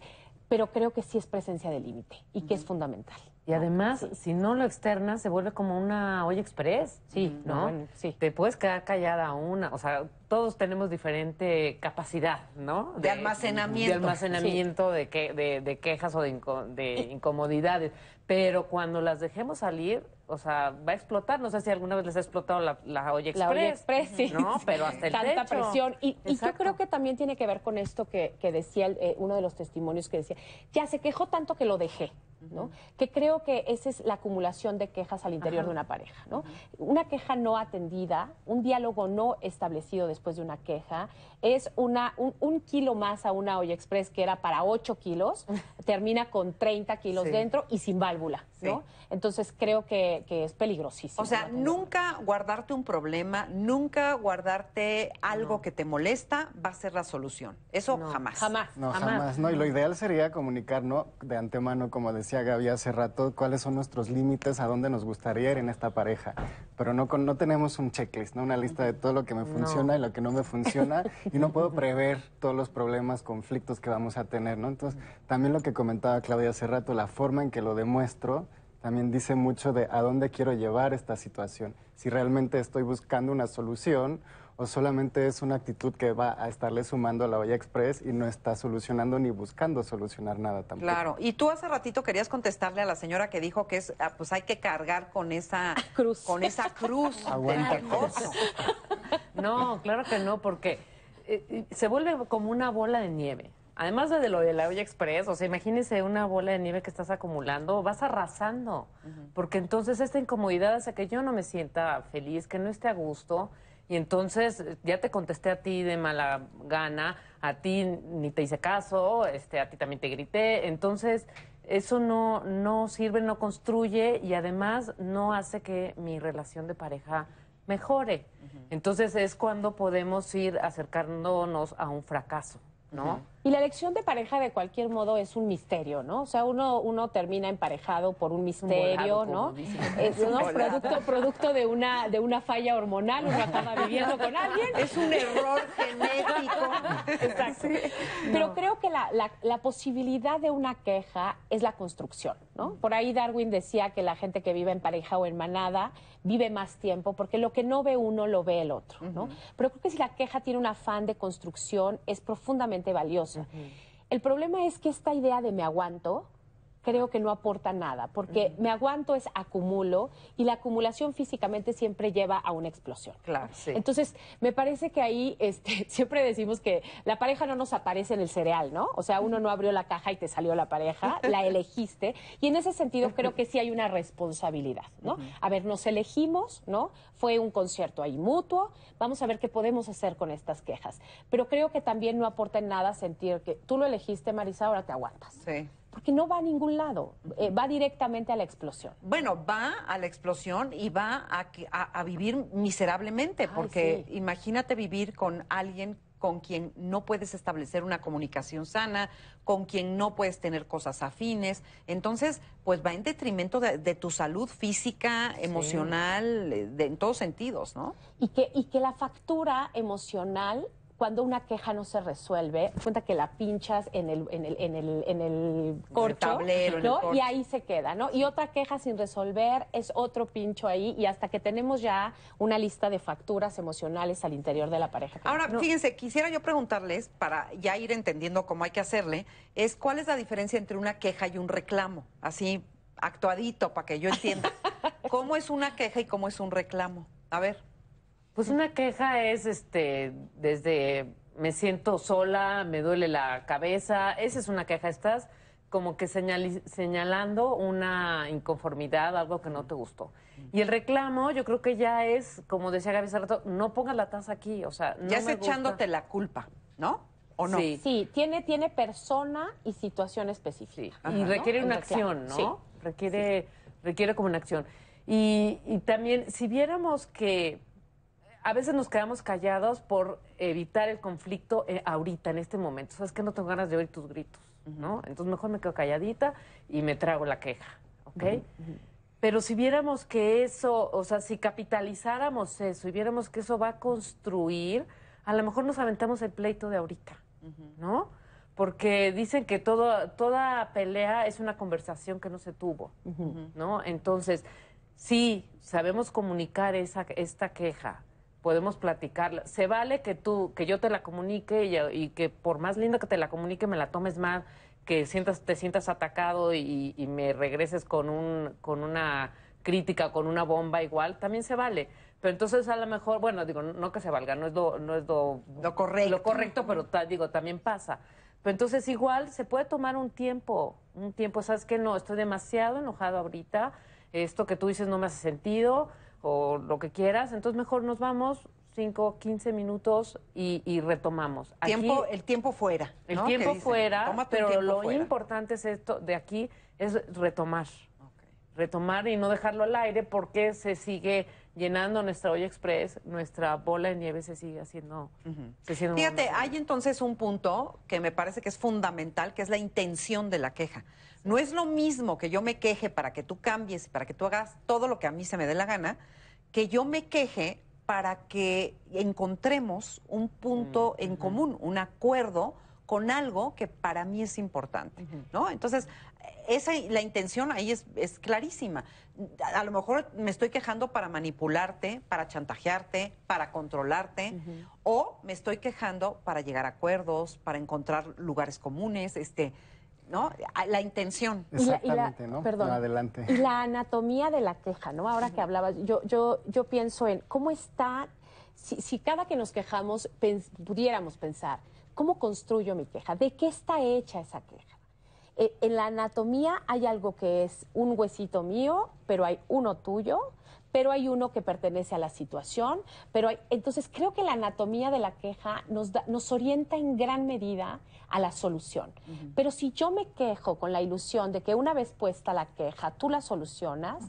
pero creo que sí es presencia de límite y que es fundamental. Y además, si no lo externas, se vuelve como una olla express. Sí, ¿no? bueno, sí. Te puedes quedar callada una. O sea, todos tenemos diferente capacidad, ¿no? De almacenamiento. De almacenamiento, de, que, de, de quejas o de, inco- de incomodidades. Pero cuando las dejemos salir, o sea, va a explotar. No sé si alguna vez les ha explotado la, la olla express. La olla express, sí. No, pero hasta el Tanta techo. presión. Y, y yo creo que también tiene que ver con esto que, que decía el- eh, uno de los testimonios que decía, ya se quejó tanto que lo dejé, ¿no? Que creo que esa es la acumulación de quejas al interior Ajá. de una pareja, ¿no? Una queja no atendida, un diálogo no establecido después de una queja, es una, un, un kilo más a una olla express que era para 8 kilos, <laughs> termina con 30 kilos Sí. dentro y sin válvula, ¿no? Entonces creo que, que es peligrosísimo. O sea, ¿no? nunca guardarte un problema, nunca guardarte algo que te molesta va a ser la solución. Eso jamás. Jamás. No, jamás. No, y lo ideal sería comunicar, ¿no? De antemano, como decía Gaby hace rato, cuáles son nuestros límites, a dónde nos gustaría ir en esta pareja. Pero no, con, no tenemos un checklist, ¿no? Una lista de todo lo que me funciona y lo que no me funciona. y no puedo prever todos los problemas, conflictos que vamos a tener, ¿no? Entonces, también lo que comentaba Claudia hace rato, la forma en que lo demuestro, también dice mucho de a dónde quiero llevar esta situación. Si realmente estoy buscando una solución o solamente es una actitud que va a estarle sumando a la olla express y no está solucionando ni buscando solucionar nada tampoco. Claro, y tú hace ratito querías contestarle a la señora que dijo que es, ah, pues hay que cargar con esa <laughs> cruz, con esa cruz <laughs> Aguanta. acoso. No, claro que no, porque eh, eh, se vuelve como una bola de nieve. Además de lo de la olla express, o sea, imagínese una bola de nieve que estás acumulando, vas arrasando, porque entonces esta incomodidad hace que yo no me sienta feliz, que no esté a gusto, y entonces eh, ya te contesté a ti de mala gana, a ti ni te hice caso, este, a ti también te grité, entonces eso no, no sirve, no construye y además no hace que mi relación de pareja mejore. Entonces es cuando podemos ir acercándonos a un fracaso, ¿no? Y la elección de pareja de cualquier modo es un misterio, ¿no? O sea, uno, uno termina emparejado por un misterio, volado, ¿no? Es, Un ¿no? producto, producto de una, de una falla hormonal, uno acaba viviendo con alguien. Es un error genético. Exacto. Pero creo que la, la- la posibilidad de una queja es la construcción. ¿no? Por ahí Darwin decía que la gente que vive en pareja o en manada vive más tiempo porque lo que no ve uno lo ve el otro, ¿no? Pero creo que si la queja tiene un afán de construcción es profundamente El problema es que esta idea de me aguanto creo que no aporta nada, porque me aguanto es acumulo y la acumulación físicamente siempre lleva a una explosión. Claro, sí. Entonces, me parece que ahí este, <laughs> siempre decimos que la pareja no nos aparece en el cereal, ¿no? O sea, uno no abrió la caja y te salió la pareja, <laughs> la elegiste. Y en ese sentido creo que sí hay una responsabilidad, ¿no? A ver, nos elegimos, ¿no? Fue un concierto ahí mutuo, vamos a ver qué podemos hacer con estas quejas. Pero creo que también no aporta en nada sentir que tú lo elegiste, Marisa, ahora te aguantas. Sí. Porque no va a ningún lado, eh, va directamente a la explosión. Bueno, va a la explosión y va a, que- a- a vivir miserablemente, porque imagínate vivir con alguien con quien no puedes establecer una comunicación sana, con quien no puedes tener cosas afines. Entonces, pues va en detrimento de, de tu salud física, emocional, eh, de- en todos sentidos, ¿no? Y que, y que la factura emocional, cuando una queja no se resuelve, cuenta que la pinchas en el, en el, en el, en el corcho, tablero, en el y ahí se queda, ¿no? Y otra queja sin resolver es otro pincho ahí, y hasta que tenemos ya una lista de facturas emocionales al interior de la pareja. Ahora, No. fíjense, quisiera yo preguntarles, para ya ir entendiendo cómo hay que hacerle, es cuál es la diferencia entre una queja y un reclamo, así actuadito, para que yo entienda. <laughs> ¿Cómo es una queja y cómo es un reclamo? A ver. Pues una queja es este desde me siento sola, me duele la cabeza, esa es una queja, estás como que señali- señalando una inconformidad, algo que no te gustó. Y el reclamo, yo creo que ya es, como decía Gaby hace rato, no pongas la taza aquí, o sea, no ya es me gusta. echándote la culpa, ¿no? ¿O no? Sí. Sí, tiene, tiene persona y situación específica. y requiere ¿no? una acción, ¿no? sí. Requiere, requiere como una acción. Y, y también, si viéramos que a veces nos quedamos callados por evitar el conflicto eh, ahorita, en este momento. Sabes que no tengo ganas de oír tus gritos, ¿no? Entonces mejor me quedo calladita y me trago la queja, ¿ok? Pero si viéramos que eso, o sea, si capitalizáramos eso y viéramos que eso va a construir, a lo mejor nos aventamos el pleito de ahorita, ¿no? Porque dicen que todo, toda pelea es una conversación que no se tuvo, ¿no? Entonces, sí, sabemos comunicar esa, esta queja, podemos platicarla. Se vale que tú, que yo te la comunique y, y que por más linda que te la comunique, me la tomes mal, que sientas, te sientas atacado y, y me regreses con un, con una crítica, con una bomba igual, también se vale. Pero entonces a lo mejor, bueno, digo, no que se valga, no es lo, no es lo, correcto. Lo correcto, pero digo, también pasa. Pero entonces igual se puede tomar un tiempo, un tiempo, ¿sabes qué? No, estoy demasiado enojado ahorita, esto que tú dices no me hace sentido, o lo que quieras, entonces mejor nos vamos 5, 15 minutos y, y retomamos. Aquí- Tiempo, el tiempo fuera. el tiempo fuera, pero tiempo lo fuera. importante es esto de aquí, es retomar. Retomar y no dejarlo al aire porque se sigue llenando nuestra olla express, nuestra bola de nieve se sigue haciendo. se sigue Fíjate, hay entonces un punto que me parece que es fundamental, que es la intención de la queja. No es lo mismo que yo me queje para que tú cambies, para que tú hagas todo lo que a mí se me dé la gana, que yo me queje para que encontremos un punto en común, un acuerdo con algo que para mí es importante, ¿no? Entonces, esa, la intención ahí es, es clarísima. A, a lo mejor me estoy quejando para manipularte, para chantajearte, para controlarte, o me estoy quejando para llegar a acuerdos, para encontrar lugares comunes, este, ¿no? La intención. Y la- y la- Exactamente, ¿no? perdón. No, adelante. Y la anatomía de la queja, ¿no? Ahora que hablabas, yo, yo, yo pienso en cómo está, si, si cada que nos quejamos pens- pudiéramos pensar, ¿cómo construyo mi queja? ¿De qué está hecha esa queja? Eh, en la anatomía hay algo que es un huesito mío, pero hay uno tuyo, pero hay uno que pertenece a la situación, pero hay, entonces creo que la anatomía de la queja nos, da- nos orienta en gran medida a la solución. Pero si yo me quejo con la ilusión de que una vez puesta la queja, tú la solucionas,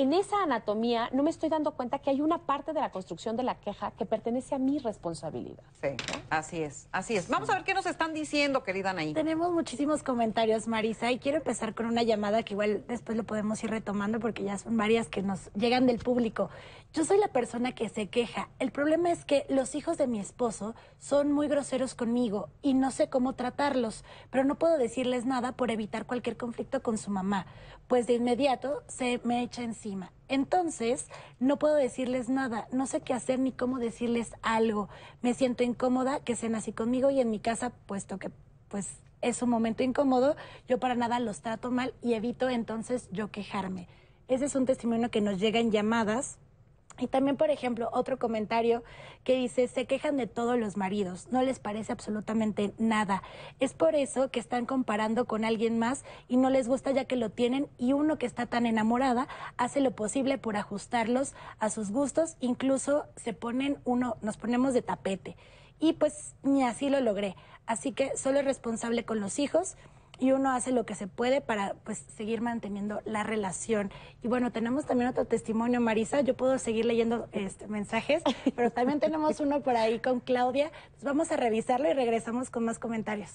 en esa anatomía no me estoy dando cuenta que hay una parte de la construcción de la queja que pertenece a mi responsabilidad. Sí, así es, así es. Vamos a ver qué nos están diciendo, querida Anaí. Tenemos muchísimos comentarios, Marisa, y quiero empezar con una llamada que igual después lo podemos ir retomando porque ya son varias que nos llegan del público. Yo soy la persona que se queja. El problema es que los hijos de mi esposo son muy groseros conmigo y no sé cómo tratarlos, pero no puedo decirles nada por evitar cualquier conflicto con su mamá, pues de inmediato se me echa encima. Entonces, no puedo decirles nada, no sé qué hacer ni cómo decirles algo. Me siento incómoda que sean así conmigo y en mi casa, puesto que pues es un momento incómodo, yo para nada los trato mal y evito entonces yo quejarme. Ese es un testimonio que nos llega en llamadas y también, por ejemplo, otro comentario que dice, se quejan de todos los maridos, no les parece absolutamente nada. Es por eso que están comparando con alguien más y no les gusta ya que lo tienen y uno que está tan enamorada hace lo posible por ajustarlos a sus gustos, incluso se ponen uno, nos ponemos de tapete. Y pues ni así lo logré. Así que solo es responsable con los hijos y uno hace lo que se puede para pues seguir manteniendo la relación. Y bueno, tenemos también otro testimonio, Marisa, yo puedo seguir leyendo este, mensajes, <laughs> pero también tenemos uno por ahí con Claudia. vamos a revisarlo y regresamos con más comentarios.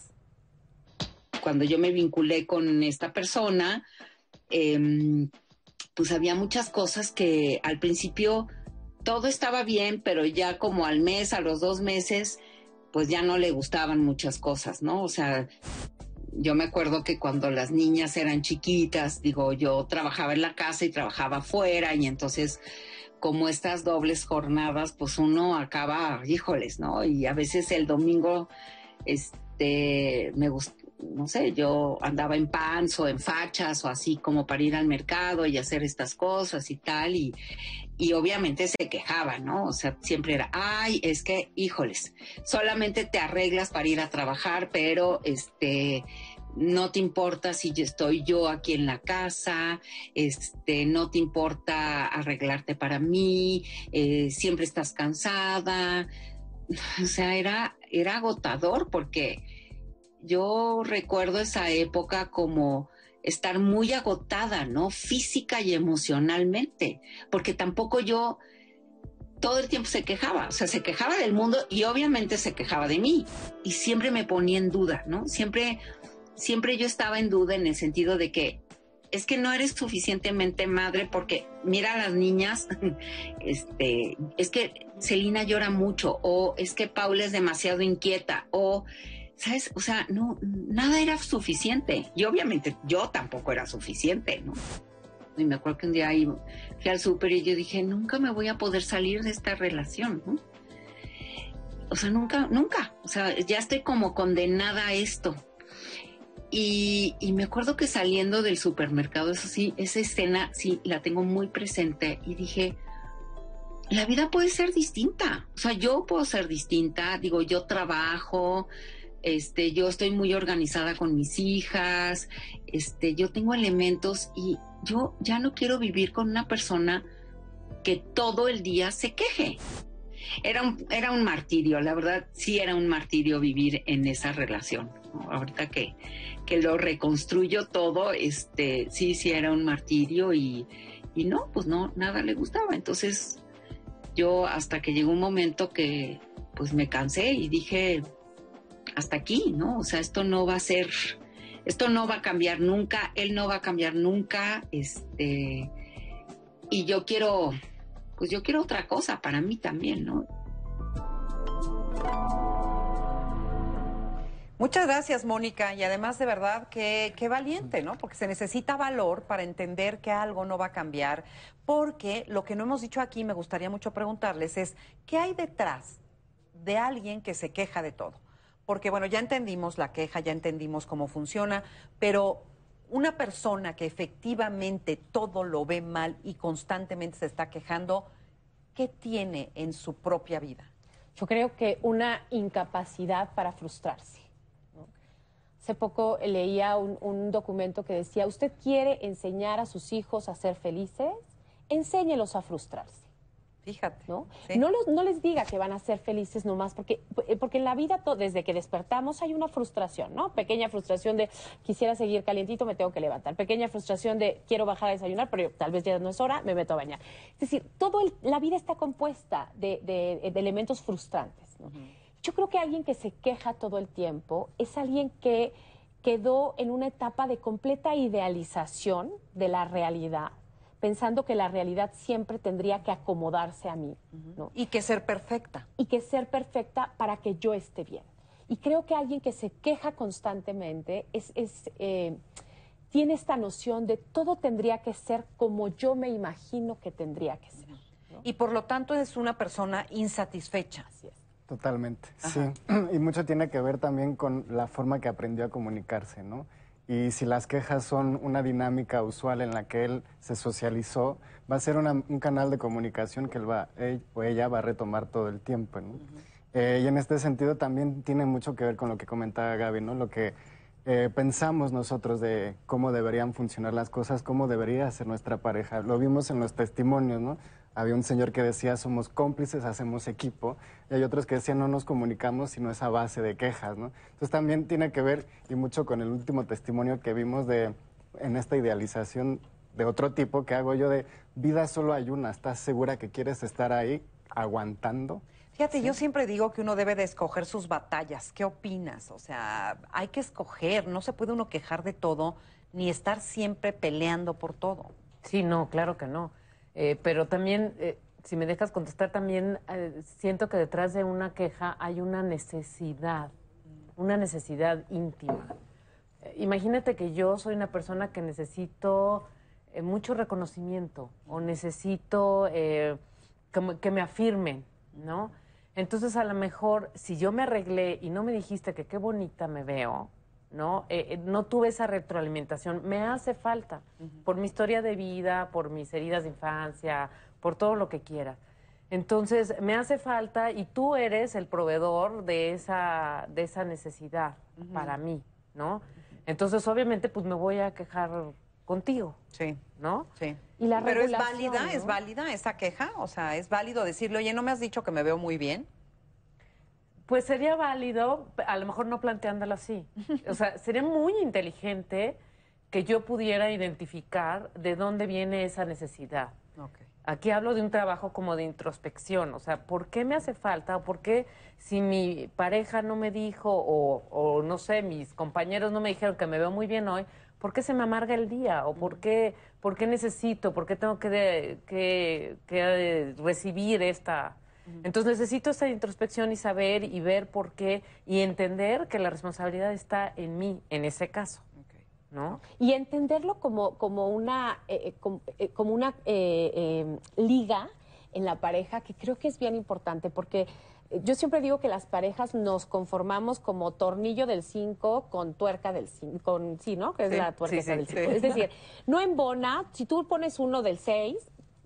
Cuando yo me vinculé con esta persona, em, pues había muchas cosas que al principio todo estaba bien, pero ya como al mes, a los dos meses, pues ya no le gustaban muchas cosas, ¿no? O sea, yo me acuerdo que cuando las niñas eran chiquitas, digo, yo trabajaba en la casa y trabajaba afuera y entonces como estas dobles jornadas, pues uno acaba, híjoles, ¿no? Y a veces el domingo, este, me no sé, yo andaba en pants o en fachas o así como para ir al mercado y hacer estas cosas y tal, y, y obviamente se quejaba, ¿no? O sea, siempre era, ay, es que, híjoles, solamente te arreglas para ir a trabajar, pero este, no te importa si estoy yo aquí en la casa, este, no te importa arreglarte para mí, eh, siempre estás cansada. <laughs> O sea, era, era agotador porque yo recuerdo esa época como estar muy agotada, ¿no? Física y emocionalmente, porque tampoco yo todo el tiempo se quejaba, o sea, se quejaba del mundo y obviamente se quejaba de mí y siempre me ponía en duda, ¿no? Siempre, siempre yo estaba en duda en el sentido de que es que no eres suficientemente madre porque mira a las niñas, <laughs> este, es que Celina llora mucho o es que Paula es demasiado inquieta o ¿sabes? O sea, no, nada era suficiente. Y obviamente yo tampoco era suficiente, ¿no? Y me acuerdo que un día ahí fui al súper y yo dije, nunca me voy a poder salir de esta relación, ¿no? O sea, nunca, nunca. O sea, ya estoy como condenada a esto. Y, y, me acuerdo que saliendo del supermercado, eso sí, esa escena sí la tengo muy presente y dije, la vida puede ser distinta. O sea, yo puedo ser distinta. Digo, yo trabajo, este, yo estoy muy organizada con mis hijas, este, yo tengo elementos y yo ya no quiero vivir con una persona que todo el día se queje. Era un, era un martirio, la verdad sí era un martirio vivir en esa relación. Ahorita que, que lo reconstruyo todo, este, sí, sí era un martirio y, y no, pues no, nada le gustaba. Entonces yo hasta que llegó un momento que pues me cansé y dije, hasta aquí, ¿no? O sea, esto no va a ser, esto no va a cambiar nunca, él no va a cambiar nunca, este, y yo quiero, pues yo quiero otra cosa para mí también, ¿no? Muchas gracias, Mónica. Y además, de verdad, qué, qué valiente, ¿no? Porque se necesita valor para entender que algo no va a cambiar. Porque lo que no hemos dicho aquí, me gustaría mucho preguntarles, es ¿qué hay detrás de alguien que se queja de todo? Porque bueno, ya entendimos la queja, ya entendimos cómo funciona, pero una persona que efectivamente todo lo ve mal y constantemente se está quejando, ¿qué tiene en su propia vida? Yo creo que una incapacidad para frustrarse. Hace poco leía un, un, documento que decía, ¿usted quiere enseñar a sus hijos a ser felices? Enséñelos a frustrarse. Fíjate. ¿no? Sí. No, los- no les diga que van a ser felices nomás, porque, eh, porque en la vida, to- desde que despertamos, hay una frustración, ¿no? Pequeña frustración de quisiera seguir calientito, me tengo que levantar. Pequeña frustración de quiero bajar a desayunar, pero tal vez ya no es hora, me meto a bañar. Es decir, todo el- la vida está compuesta de, de- de elementos frustrantes. ¿no? Yo creo que alguien que se queja todo el tiempo es alguien que quedó en una etapa de completa idealización de la realidad, pensando que la realidad siempre tendría que acomodarse a mí. ¿no? Y que ser perfecta. Y que ser perfecta para que yo esté bien. Y creo que alguien que se queja constantemente es, es, eh, tiene esta noción de todo tendría que ser como yo me imagino que tendría que ser. Y por lo tanto es una persona insatisfecha. Así es. Totalmente, sí. <clears throat> Y mucho tiene que ver también con la forma que aprendió a comunicarse, ¿no? Y si las quejas son una dinámica usual en la que él se socializó, va a ser una- un canal de comunicación que él, va, él o ella va a retomar todo el tiempo, ¿no? Eh, y en este sentido también tiene mucho que ver con lo que comentaba Gaby, ¿no? Lo que eh, pensamos nosotros de cómo deberían funcionar las cosas, cómo debería ser nuestra pareja. Lo vimos en los testimonios, ¿no? Había un señor que decía, somos cómplices, hacemos equipo, y hay otros que decían, no nos comunicamos sino esa base de quejas, ¿no? Entonces también tiene que ver, y mucho con el último testimonio que vimos de, en esta idealización de otro tipo que hago yo de, vida solo hay una, ¿estás segura que quieres estar ahí aguantando? Fíjate, yo siempre digo que uno debe de escoger sus batallas. ¿Qué opinas? O sea, hay que escoger, no se puede uno quejar de todo, ni estar siempre peleando por todo. Sí, no, claro que no. Eh, pero también, eh, si me dejas contestar, también eh, siento que detrás de una queja hay una necesidad, una necesidad íntima. Eh, imagínate que yo soy una persona que necesito eh, mucho reconocimiento o necesito que, que me afirmen, ¿no? Entonces, a lo mejor, si yo me arreglé y no me dijiste que qué bonita me veo, ¿no? Eh, eh, no tuve esa retroalimentación. Me hace falta por mi historia de vida, por mis heridas de infancia, por todo lo que quieras. Entonces, me hace falta y tú eres el proveedor de esa, de esa necesidad para mí, ¿no? Entonces, obviamente, pues me voy a quejar contigo. Sí. ¿No? Sí. Y la Pero es válida, es válida esa queja, o sea, es válido decirle, oye, no me has dicho que me veo muy bien. Pues sería válido, a lo mejor no planteándolo así. O sea, <laughs> sería muy inteligente que yo pudiera identificar de dónde viene esa necesidad. Aquí hablo de un trabajo como de introspección, o sea, ¿por qué me hace falta o por qué si mi pareja no me dijo o, o, no sé, mis compañeros no me dijeron que me veo muy bien hoy, ¿por qué se me amarga el día? ¿O por qué, por qué necesito, por qué tengo que, de- que, que, eh, recibir esta... Entonces necesito esta introspección y saber y ver por qué y entender que la responsabilidad está en mí, en ese caso. ¿No? Y entenderlo como, como una, eh, eh, como, eh, como una eh, liga en la pareja, que creo que es bien importante, porque yo siempre digo que las parejas nos conformamos como tornillo del 5 con tuerca del 5, con, sí, ¿no? Que es Sí, la tuerca sí, esa sí, del sí. 5. Es decir, no embona, si tú pones uno del 6,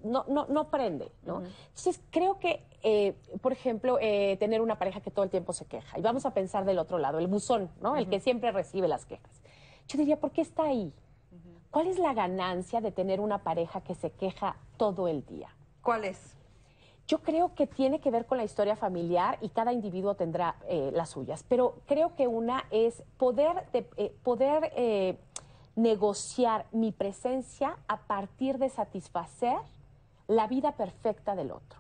no, no, no prende, ¿no? Entonces, creo que, eh, por ejemplo, eh, tener una pareja que todo el tiempo se queja, y vamos a pensar del otro lado, el buzón, ¿no? El que siempre recibe las quejas. Yo diría, ¿por qué está ahí? ¿Cuál es la ganancia de tener una pareja que se queja todo el día? ¿Cuál es? Yo creo que tiene que ver con la historia familiar y cada individuo tendrá eh, las suyas, pero creo que una es poder, de- poder negociar mi presencia a partir de satisfacer la vida perfecta del otro.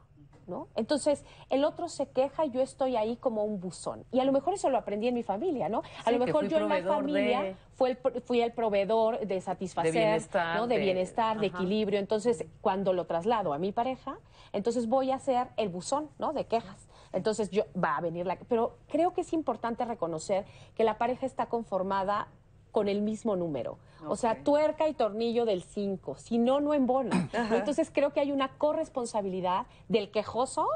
¿No? Entonces, el otro se queja y yo estoy ahí como un buzón. Y a lo mejor eso lo aprendí en mi familia, ¿no? A Sí, lo mejor fui yo en la familia de- fue el fui el proveedor de satisfacer, De bienestar, ¿no? de, de- bienestar, de equilibrio. Entonces, cuando lo traslado a mi pareja, entonces voy a ser el buzón, ¿no? De quejas. Entonces, yo va a venir la... Pero creo que es importante reconocer que la pareja está conformada con el mismo número. O sea, tuerca y tornillo del 5. Si no, no embona. <clears throat> ¿no? Entonces, creo que hay una corresponsabilidad del quejoso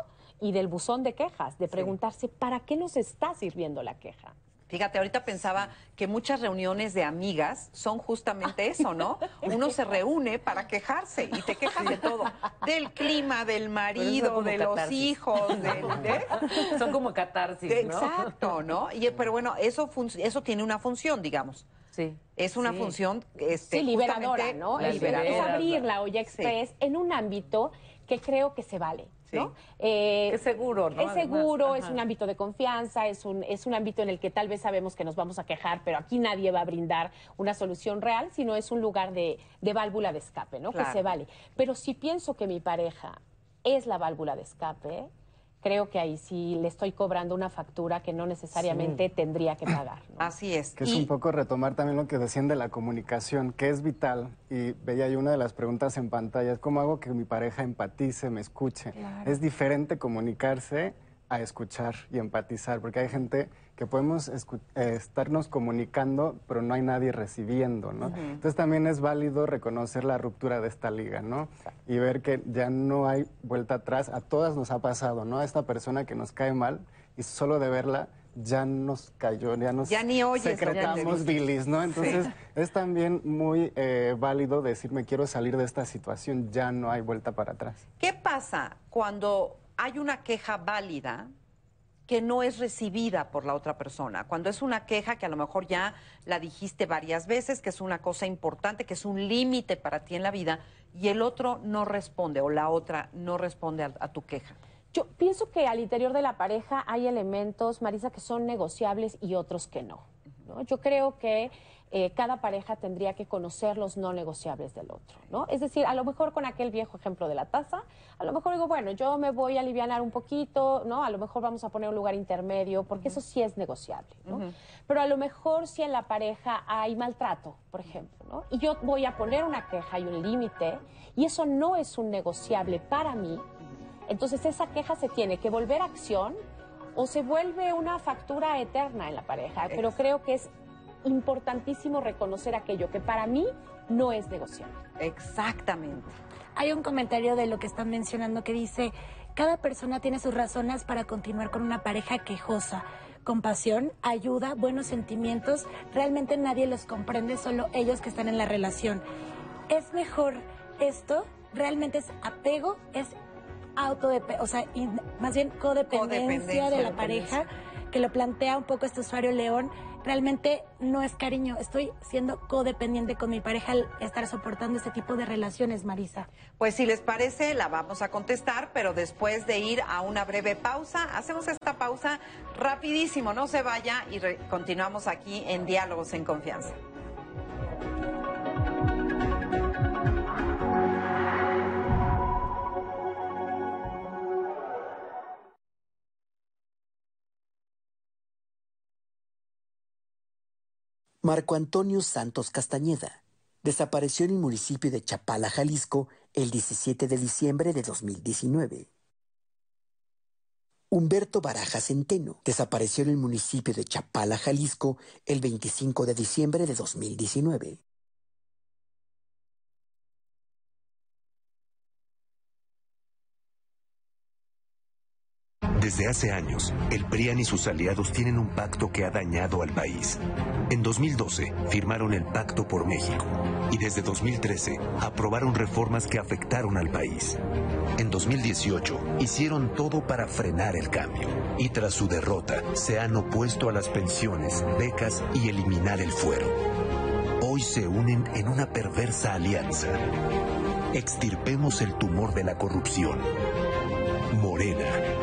y del buzón de quejas, de preguntarse, ¿para qué nos está sirviendo la queja? Fíjate, ahorita pensaba que muchas reuniones de amigas son justamente <laughs> eso, ¿no? Uno se reúne para quejarse y te quejas de todo, del clima, del marido, de los hijos, del, <laughs> ¿eh? Son como catarsis, ¿no? Exacto, ¿no? Y, pero bueno, eso eso tiene una función, digamos. Sí. Es una Sí. función este, Sí, liberadora, ¿no? La Es, liberadora. es abrir la olla express en un ámbito que creo que se vale. ¿no? Eh, es seguro, ¿no? Es seguro, es un ámbito de confianza, es un, es un ámbito en el que tal vez sabemos que nos vamos a quejar, pero aquí nadie va a brindar una solución real, sino es un lugar de, válvula de escape, ¿no? Que se vale. Pero si pienso que mi pareja es la válvula de escape, creo que ahí sí le estoy cobrando una factura que no necesariamente tendría que pagar. <clears throat> Así es. Que es un poco retomar también lo que decían de la comunicación, que es vital. Y veía ahí una de las preguntas en pantalla, es cómo hago que mi pareja empatice, me escuche. Es diferente comunicarse a escuchar y empatizar, porque hay gente que podemos eh, estarnos comunicando, pero no hay nadie recibiendo, ¿no? Entonces también es válido reconocer la ruptura de esta liga, ¿no? Y ver que ya no hay vuelta atrás, a todas nos ha pasado, ¿no? A esta persona que nos cae mal y solo de verla ya nos cayó, ya nos ya ni secretamos bilis, ¿no? Entonces es también muy eh, válido decir, me quiero salir de esta situación, ya no hay vuelta para atrás. ¿Qué pasa cuando hay una queja válida que no es recibida por la otra persona. Cuando es una queja que a lo mejor ya la dijiste varias veces, que es una cosa importante, que es un límite para ti en la vida, y el otro no responde o la otra no responde a, tu queja. Yo pienso que al interior de la pareja hay elementos, Marisa, que son negociables y otros que no. ¿no? Yo creo que eh, cada pareja tendría que conocer los no negociables del otro, ¿no? Es decir, a lo mejor con aquel viejo ejemplo de la taza, a lo mejor digo, bueno, yo me voy a aliviar un poquito, ¿no? A lo mejor vamos a poner un lugar intermedio, porque eso sí es negociable, ¿no? Pero a lo mejor si en la pareja hay maltrato, por ejemplo, ¿no? Y yo voy a poner una queja y un límite, y eso no es un negociable para mí, entonces esa queja se tiene que volver a acción o se vuelve una factura eterna en la pareja, pero creo que es importantísimo reconocer aquello que para mí no es negociable. Exactamente. Hay un comentario de lo que están mencionando que dice, cada persona tiene sus razones para continuar con una pareja quejosa. Compasión, ayuda, buenos sentimientos, realmente nadie los comprende, solo ellos que están en la relación. Es mejor esto, realmente es apego, es autodependencia, o sea, más bien codependencia, de la pareja, que lo plantea un poco este usuario León realmente no es cariño, estoy siendo codependiente con mi pareja al estar soportando este tipo de relaciones, Marisa. Pues si les parece, la vamos a contestar, pero después de ir a una breve pausa, hacemos esta pausa rapidísimo, no se vaya y continuamos aquí en Diálogos en Confianza. Marco Antonio Santos Castañeda desapareció en el municipio de Chapala, Jalisco, el 17 de diciembre de 2019. Humberto Baraja Centeno desapareció en el municipio de Chapala, Jalisco, el 25 de diciembre de 2019. Desde hace años, el PRIAN y sus aliados tienen un pacto que ha dañado al país. En 2012 firmaron el Pacto por México y desde 2013 aprobaron reformas que afectaron al país. En 2018 hicieron todo para frenar el cambio y tras su derrota se han opuesto a las pensiones, becas y eliminar el fuero. Hoy se unen en una perversa alianza. Extirpemos el tumor de la corrupción. Morena.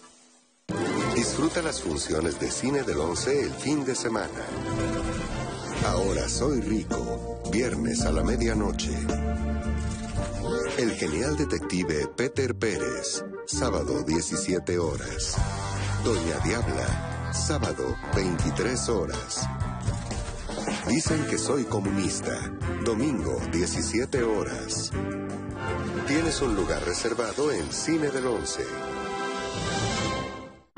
Disfruta las funciones de cine del 11 el fin de semana. Ahora soy rico. Viernes a la medianoche. El genial detective Peter Pérez. Sábado 17 horas. Doña Diabla. Sábado 23 horas. Dicen que soy comunista. Domingo 17 horas. Tienes un lugar reservado en Cine del Once.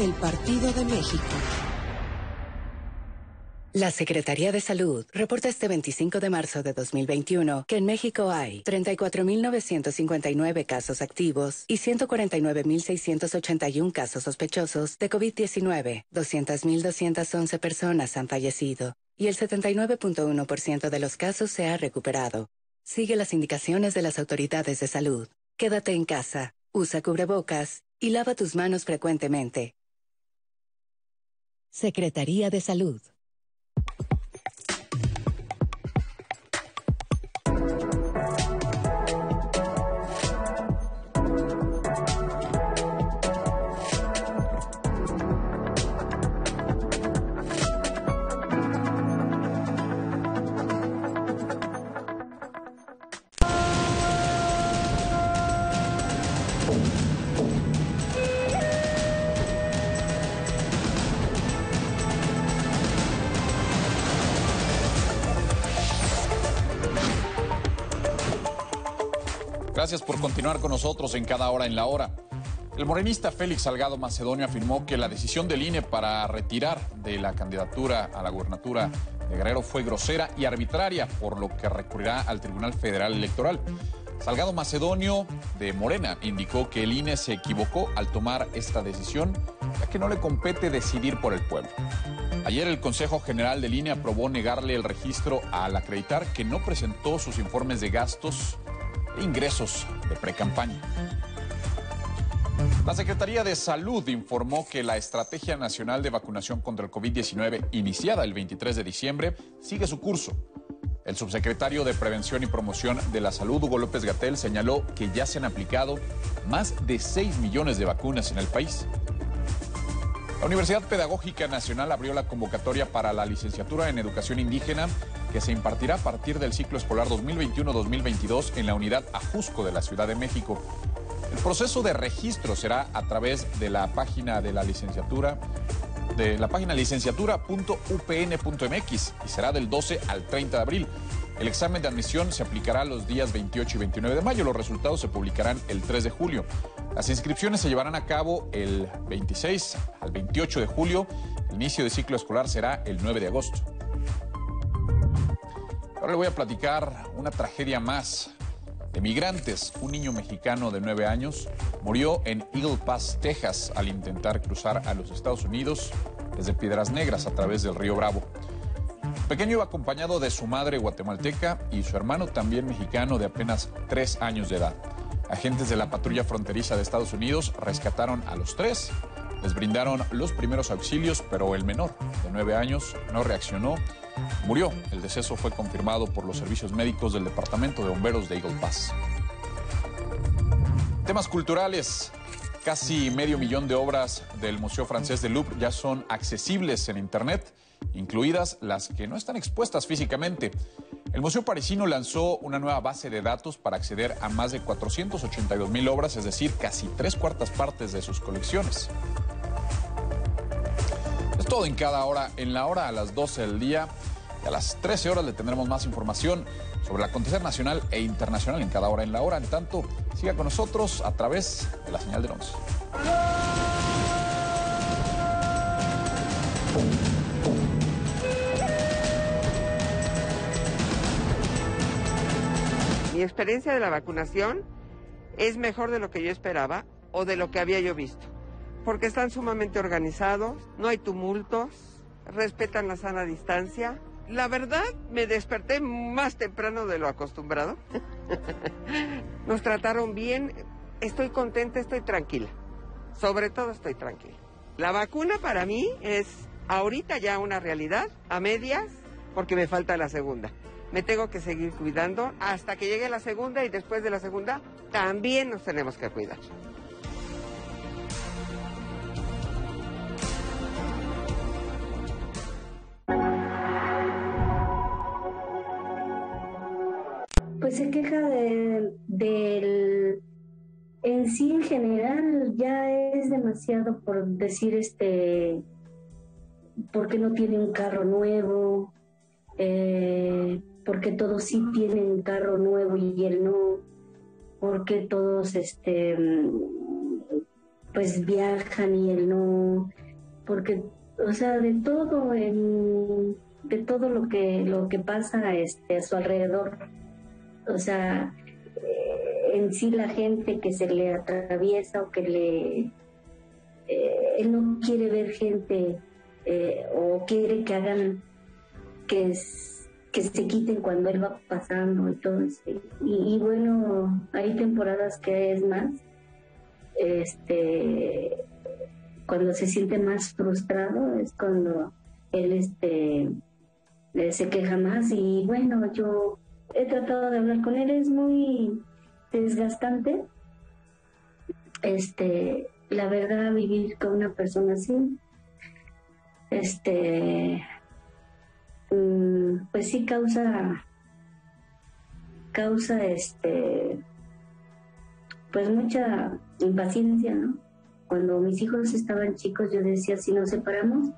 el Partido de México. La Secretaría de Salud reporta este 25 de marzo de 2021 que en México hay 34.959 casos activos y 149.681 casos sospechosos de COVID-19. 200.211 personas han fallecido y el 79.1% de los casos se ha recuperado. Sigue las indicaciones de las autoridades de salud. Quédate en casa, usa cubrebocas y lava tus manos frecuentemente. Secretaría de Salud. Gracias por continuar con nosotros en cada hora en la hora. El morenista Félix Salgado Macedonio afirmó que la decisión del INE para retirar de la candidatura a la gubernatura de Guerrero fue grosera y arbitraria, por lo que recurrirá al Tribunal Federal Electoral. Salgado Macedonio de Morena indicó que el INE se equivocó al tomar esta decisión, ya que no le compete decidir por el pueblo. Ayer el Consejo General del INE aprobó negarle el registro al acreditar que no presentó sus informes de gastos ingresos de precampaña. La Secretaría de Salud informó que la Estrategia Nacional de Vacunación contra el COVID-19, iniciada el 23 de diciembre, sigue su curso. El subsecretario de Prevención y Promoción de la Salud, Hugo López Gatel, señaló que ya se han aplicado más de 6 millones de vacunas en el país. La Universidad Pedagógica Nacional abrió la convocatoria para la licenciatura en Educación Indígena que se impartirá a partir del ciclo escolar 2021-2022 en la unidad Ajusco de la Ciudad de México. El proceso de registro será a través de la página de la licenciatura de la página licenciatura.upn.mx y será del 12 al 30 de abril. El examen de admisión se aplicará los días 28 y 29 de mayo. Los resultados se publicarán el 3 de julio. Las inscripciones se llevarán a cabo el 26 al 28 de julio. El inicio de ciclo escolar será el 9 de agosto. Ahora le voy a platicar una tragedia más de migrantes. Un niño mexicano de 9 años murió en Eagle Pass, Texas, al intentar cruzar a los Estados Unidos desde Piedras Negras a través del río Bravo. Pequeño iba acompañado de su madre guatemalteca y su hermano también mexicano de apenas 3 años de edad. Agentes de la patrulla fronteriza de Estados Unidos rescataron a los tres, les brindaron los primeros auxilios, pero el menor, de 9 años, no reaccionó Murió. El deceso fue confirmado por los servicios médicos del Departamento de Bomberos de Eagle Pass. Temas culturales. Casi medio millón de obras del Museo Francés de Louvre ya son accesibles en Internet, incluidas las que no están expuestas físicamente. El Museo Parisino lanzó una nueva base de datos para acceder a más de 482 mil obras, es decir, casi tres cuartas partes de sus colecciones. Es todo en cada hora, en la hora a las 12 del día y a las 13 horas le tendremos más información sobre el acontecer nacional e internacional en cada hora en la hora. En tanto, siga con nosotros a través de la señal de 11. Experiencia de la vacunación es mejor de lo que yo esperaba o de lo que había yo visto, porque están sumamente organizados, no hay tumultos, respetan la sana distancia. La verdad, me desperté más temprano de lo acostumbrado. <laughs> Nos trataron bien, estoy contenta, estoy tranquila. Sobre todo estoy tranquila. La vacuna para mí es ahorita ya una realidad, a medias, porque me falta la segunda. Me tengo que seguir cuidando hasta que llegue la segunda y después de la segunda también nos tenemos que cuidar. Pues se queja de- del... En sí, en general, ya es demasiado por decir, este, porque no tiene un carro nuevo, eh, porque todos sí tienen carro nuevo y él no, porque todos, este, pues viajan y él no, porque, o sea, de todo, en- de todo lo que, lo que pasa, este, a su alrededor, o sea, eh, en sí la gente que se le atraviesa o que le... eh, él no quiere ver gente eh, o quiere que hagan que, s- que se quiten cuando él va pasando y todo eso. Y, y bueno, hay temporadas que es más, este, cuando se siente más frustrado es cuando él este, eh, se queja más y bueno, yo he tratado de hablar con él, es muy desgastante. Este, la verdad, vivir con una persona así, este, pues sí causa, causa, este, pues mucha impaciencia, ¿no? Cuando mis hijos estaban chicos, yo decía, si nos separamos,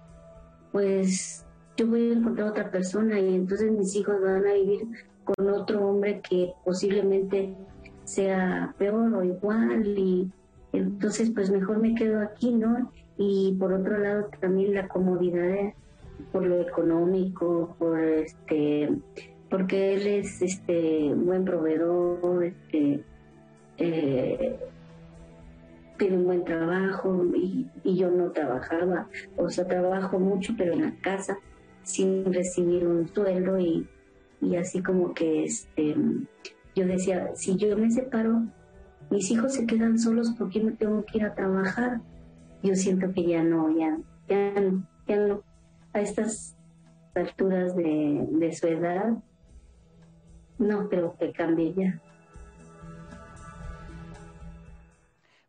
pues yo voy a encontrar otra persona y entonces mis hijos van a vivir con otro hombre que posiblemente sea peor o igual y entonces pues mejor me quedo aquí, ¿no? Y por otro lado también la comodidad de- por lo económico, por este porque él es este buen proveedor, este eh, tiene un buen trabajo y, yo no trabajaba, o sea, trabajo mucho pero en la casa sin recibir un sueldo y, y así como que este yo decía, si yo me separo, mis hijos se quedan solos porque me tengo que ir a trabajar. Yo siento que ya no, ya, ya, no, ya no. A estas alturas de, su edad, no creo que cambie ya.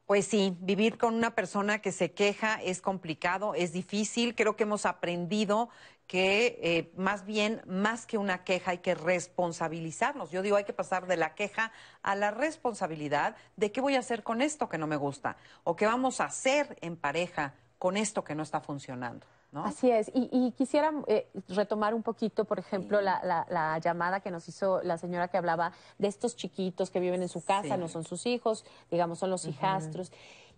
Pues sí, vivir con una persona que se queja es complicado, es difícil. Creo que hemos aprendido que eh, más bien, más que una queja, hay que responsabilizarnos. Yo digo, hay que pasar de la queja a la responsabilidad de qué voy a hacer con esto que no me gusta o qué vamos a hacer en pareja con esto que no está funcionando. ¿No? Así es. Y, y quisiera eh, retomar un poquito, por ejemplo, la, la- la llamada que nos hizo la señora que hablaba de estos chiquitos que viven en su casa, Sí. no son sus hijos, digamos, son los hijastros.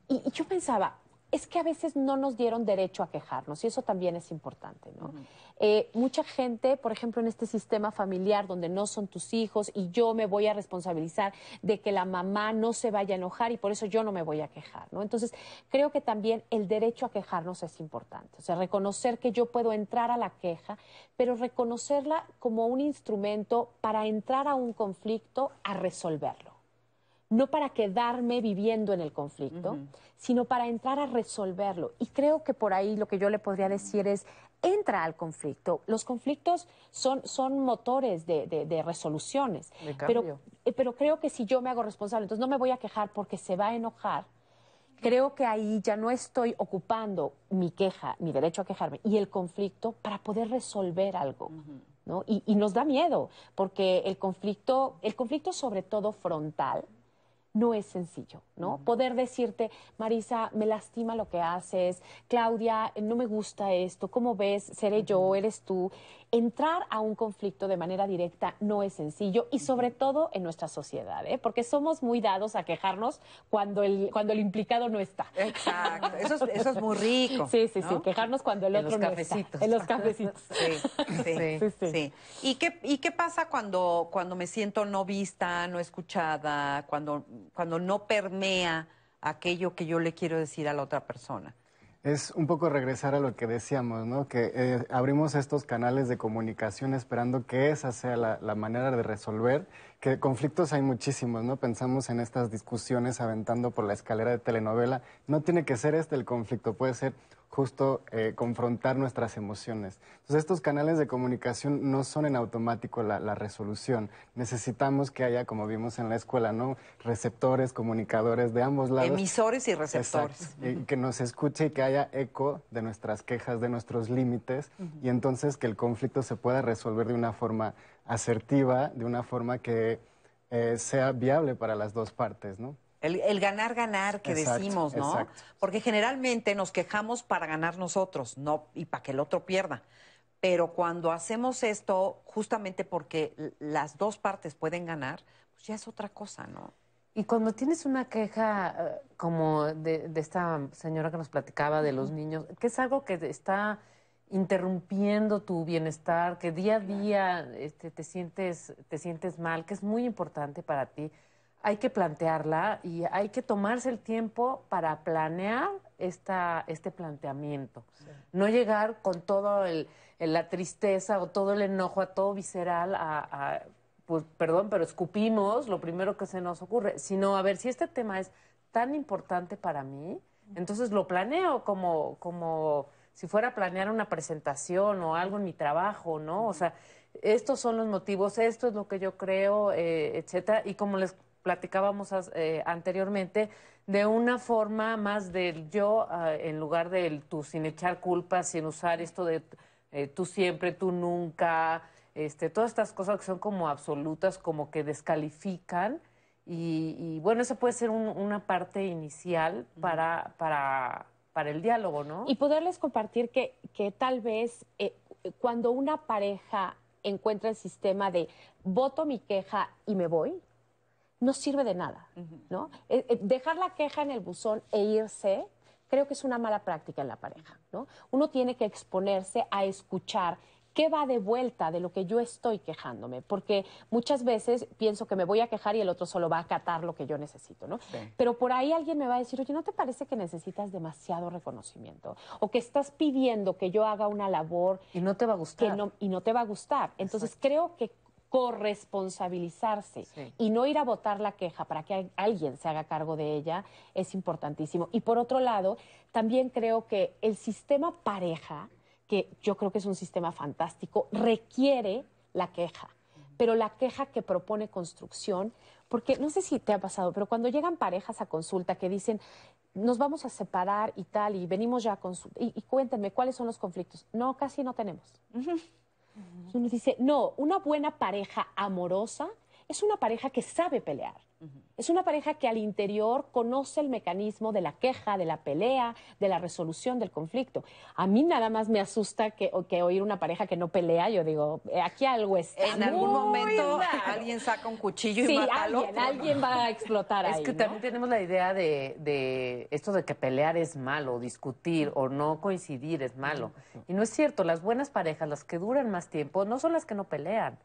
Y, y yo pensaba, es que a veces no nos dieron derecho a quejarnos y eso también es importante, ¿no? Eh, mucha gente, por ejemplo, en este sistema familiar donde no son tus hijos y yo me voy a responsabilizar de que la mamá no se vaya a enojar y por eso yo no me voy a quejar, ¿no? Entonces, creo que también el derecho a quejarnos es importante, o sea, reconocer que yo puedo entrar a la queja, pero reconocerla como un instrumento para entrar a un conflicto a resolverlo. No para quedarme viviendo en el conflicto, sino para entrar a resolverlo. Y creo que por ahí lo que yo le podría decir es, entra al conflicto. Los conflictos son, son motores de, de- de resoluciones. De pero, eh, pero creo que si yo me hago responsable, entonces no me voy a quejar porque se va a enojar. Creo que ahí ya no estoy ocupando mi queja, mi derecho a quejarme y el conflicto para poder resolver algo. ¿no? Y, y nos da miedo, porque el conflicto, el conflicto sobre todo frontal, no es sencillo, ¿no? Poder decirte, Marisa, me lastima lo que haces, Claudia, no me gusta esto, ¿cómo ves? ¿Seré yo? ¿Eres tú? Entrar a un conflicto de manera directa no es sencillo y sobre todo en nuestra sociedad, ¿eh? Porque somos muy dados a quejarnos cuando el, cuando el implicado no está. Exacto, eso es, eso es muy rico. Sí, sí, sí, ¿no? quejarnos cuando el En otro no está. En los cafecitos. <laughs> Sí, sí, Sí, sí. sí. ¿Y qué, ¿Y qué pasa cuando, cuando me siento no vista, no escuchada, cuando, cuando no permea aquello que yo le quiero decir a la otra persona? Es un poco regresar a lo que decíamos, ¿no? Que eh, abrimos estos canales de comunicación esperando que esa sea la, la manera de resolver, que conflictos hay muchísimos, ¿no? Pensamos en estas discusiones aventando por la escalera de telenovela. No tiene que ser este el conflicto, puede ser justo eh, confrontar nuestras emociones. Entonces estos canales de comunicación no son en automático la, la resolución. Necesitamos que haya, como vimos en la escuela, ¿no? Receptores, comunicadores de ambos lados. Emisores y receptores. Exacto. Y que nos escuche y que haya eco de nuestras quejas, de nuestros límites, y entonces que el conflicto se pueda resolver de una forma asertiva, de una forma que eh, sea viable para las dos partes, ¿no? El, el ganar, ganar que Exacto, decimos, ¿no? exacto. Porque generalmente nos quejamos para ganar nosotros, no y para que el otro pierda. Pero cuando hacemos esto, justamente porque las dos partes pueden ganar, pues ya es otra cosa, ¿no? Y cuando tienes una queja eh, como de, de esta señora que nos platicaba de los niños, que es algo que está interrumpiendo tu bienestar, que día a día este, te, sientes, te sientes mal, que es muy importante para ti, hay que plantearla y hay que tomarse el tiempo para planear esta, este planteamiento. No llegar con el- la tristeza o todo el enojo, a todo visceral, a, a, pues perdón, pero escupimos lo primero que se nos ocurre, sino a ver si este tema es tan importante para mí, entonces lo planeo como, como si fuera a planear una presentación o algo en mi trabajo, ¿no? O sea, estos son los motivos, esto es lo que yo creo, eh, etcétera, y como les platicábamos eh, anteriormente, de una forma más del yo ah, en lugar del tú, sin echar culpas, sin usar esto de eh, tú siempre, tú nunca, este, todas estas cosas que son como absolutas, como que descalifican. Y, y, bueno, eso puede ser un- una parte inicial para, para, para el diálogo, ¿no? Y poderles compartir que, que tal vez eh, cuando una pareja encuentra el sistema de voto mi queja y me voy, no sirve de nada, ¿no? Eh, eh, dejar la queja en el buzón e irse, creo que es una mala práctica en la pareja, ¿no? Uno tiene que exponerse a escuchar qué va de vuelta de lo que yo estoy quejándome, porque muchas veces pienso que me voy a quejar y el otro solo va a acatar lo que yo necesito, ¿no? Pero por ahí alguien me va a decir, oye, ¿no te parece que necesitas demasiado reconocimiento? O que estás pidiendo que yo haga una labor y no te va a gustar. que no, y no te va a gustar. Entonces creo que corresponsabilizarse y no ir a votar la queja para que al- alguien se haga cargo de ella es importantísimo. Y por otro lado, también creo que el sistema pareja, que yo creo que es un sistema fantástico, requiere la queja, pero la queja que propone construcción, porque no sé si te ha pasado, pero cuando llegan parejas a consulta que dicen, nos vamos a separar y tal, y venimos ya a consulta, y, y cuéntenme cuáles son los conflictos. No, casi no tenemos. Uno dice, no, una buena pareja amorosa es una pareja que sabe pelear. Es una pareja que al interior conoce el mecanismo de la queja, de la pelea, de la resolución del conflicto. A mí nada más me asusta que, o- que oír una pareja que no pelea. Yo digo, eh, aquí algo está En algún momento raro. alguien saca un cuchillo y Sí, mata al alguien, otro. alguien va a explotar Es ahí. que ¿no? también tenemos la idea de, de esto de que pelear es malo, discutir o no coincidir es malo. Y no es cierto, las buenas parejas, las que duran más tiempo, no son las que no pelean.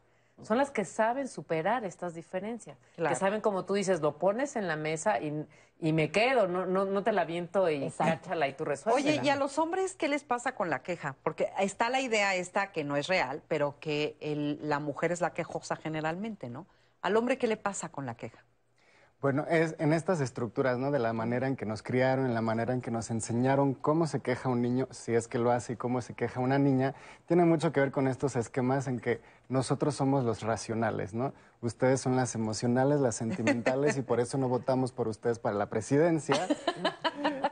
Son las que saben superar estas diferencias. Claro. Que saben, como tú dices, lo pones en la mesa y, y me quedo, no, no, no te la viento y cáchala y tú resuelves. Oye, ¿y a los hombres qué les pasa con la queja? Porque está la idea esta que no es real, pero que el- la mujer es la quejosa generalmente, ¿no? ¿Al hombre qué le pasa con la queja? Bueno, es en estas estructuras, ¿no? De la manera en que nos criaron, en la manera en que nos enseñaron cómo se queja un niño, si es que lo hace, y cómo se queja una niña, tiene mucho que ver con estos esquemas en que nosotros somos los racionales, ¿no? Ustedes son las emocionales, las sentimentales, y por eso no votamos por ustedes para la presidencia,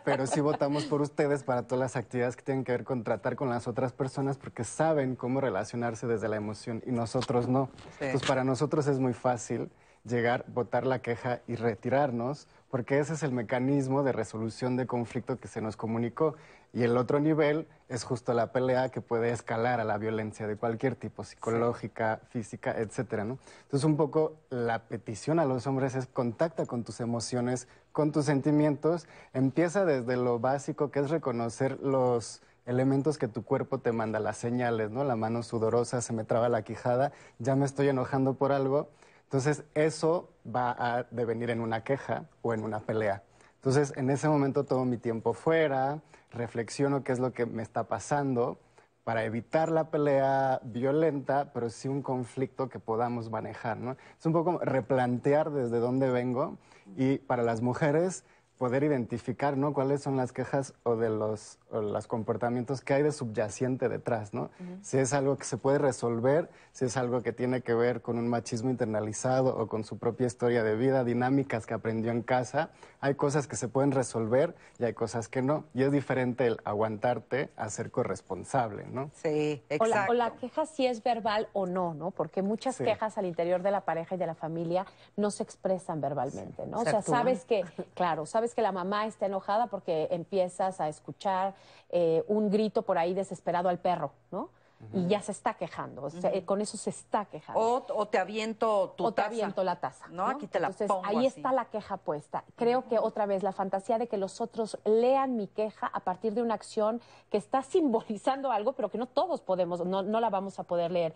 pero sí votamos por ustedes para todas las actividades que tienen que ver con tratar con las otras personas, porque saben cómo relacionarse desde la emoción, y nosotros no. Sí. Entonces, para nosotros es muy fácil llegar, votar la queja y retirarnos, porque ese es el mecanismo de resolución de conflicto que se nos comunicó. Y el otro nivel es justo la pelea que puede escalar a la violencia de cualquier tipo, psicológica, física, etcétera, ¿no? Entonces, un poco la petición a los hombres es contacta con tus emociones, con tus sentimientos, empieza desde lo básico que es reconocer los elementos que tu cuerpo te manda, las señales, ¿no? La mano sudorosa, se me traba la quijada, ya me estoy enojando por algo. Entonces, eso va a devenir en una queja o en una pelea. Entonces, en ese momento tomo mi tiempo fuera, reflexiono qué es lo que me está pasando para evitar la pelea violenta, pero sí un conflicto que podamos manejar, ¿no? Es un poco replantear desde dónde vengo y para las mujeres poder identificar, ¿no? Cuáles son las quejas o de los, o los comportamientos que hay de subyacente detrás, ¿no? Si es algo que se puede resolver, si es algo que tiene que ver con un machismo internalizado o con su propia historia de vida, dinámicas que aprendió en casa, hay cosas que se pueden resolver y hay cosas que no. Y es diferente el aguantarte a ser corresponsable, ¿no? Sí, O la, o la queja si es verbal o no, ¿no? Porque muchas Sí. quejas al interior de la pareja y de la familia no se expresan verbalmente, ¿no? O Se sea, actúan. sabes que, <laughs> claro, sabes que la mamá está enojada porque empiezas a escuchar eh, un grito por ahí desesperado al perro, ¿no? Y ya se está quejando, o sea, Ujú. con eso se está quejando. O, o te aviento tu o te taza. aviento la taza. No, aquí te la Entonces, pongo ahí así. está la queja puesta. Creo que otra vez la fantasía de que los otros lean mi queja a partir de una acción que está simbolizando algo, pero que no todos podemos, no, no la vamos a poder leer.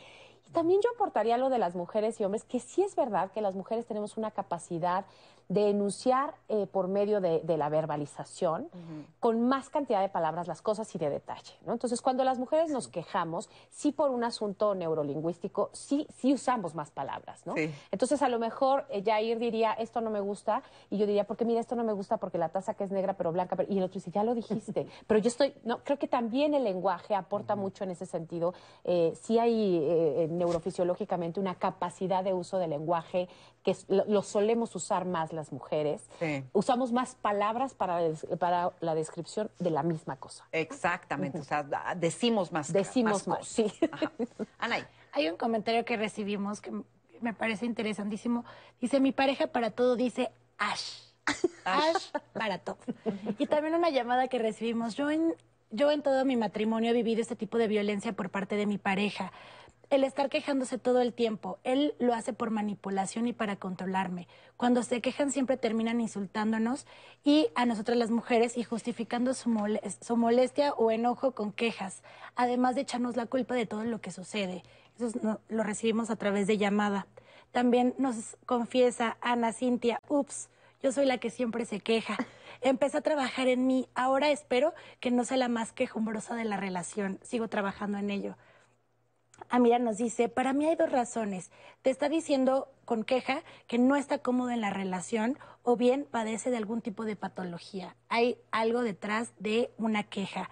Y también yo aportaría lo de las mujeres y hombres, que sí es verdad que las mujeres tenemos una capacidad de enunciar eh, por medio de, de la verbalización con más cantidad de palabras las cosas y de detalle. ¿no? Entonces, cuando las mujeres nos quejamos, sí por un asunto neurolingüístico, sí, sí usamos más palabras. ¿no? Sí. Entonces, a lo mejor eh, Jair diría, esto no me gusta, y yo diría, porque mira, esto no me gusta porque la taza que es negra pero blanca, pero-". y el otro dice, ya lo dijiste. <laughs> pero yo estoy, no, creo que también el lenguaje aporta mucho en ese sentido. Eh, sí hay eh, eh, neurofisiológicamente una capacidad de uso del lenguaje que lo, lo solemos usar más las mujeres. Sí. Usamos más palabras para, para la descripción de la misma cosa. Exactamente, o sea, decimos más. Decimos más, cosas. sí. Anaí. Hay un comentario que recibimos que me parece interesantísimo. Dice, mi pareja para todo dice Ash. Ash para todo. Y también una llamada que recibimos. Yo en, yo en todo mi matrimonio he vivido este tipo de violencia por parte de mi pareja. El estar quejándose todo el tiempo. Él lo hace por manipulación y para controlarme. Cuando se quejan siempre terminan insultándonos y a nosotras las mujeres y justificando su, mole- su molestia o enojo con quejas, además de echarnos la culpa de todo lo que sucede. Eso lo recibimos a través de llamada. También nos confiesa Ana Cintia, ups, yo soy la que siempre se queja. Empecé a trabajar en mí. Ahora espero que no sea la más quejumbrosa de la relación. Sigo trabajando en ello. Amira nos dice, para mí hay dos razones. Te está diciendo con queja que no está cómodo en la relación o bien padece de algún tipo de patología. Hay algo detrás de una queja.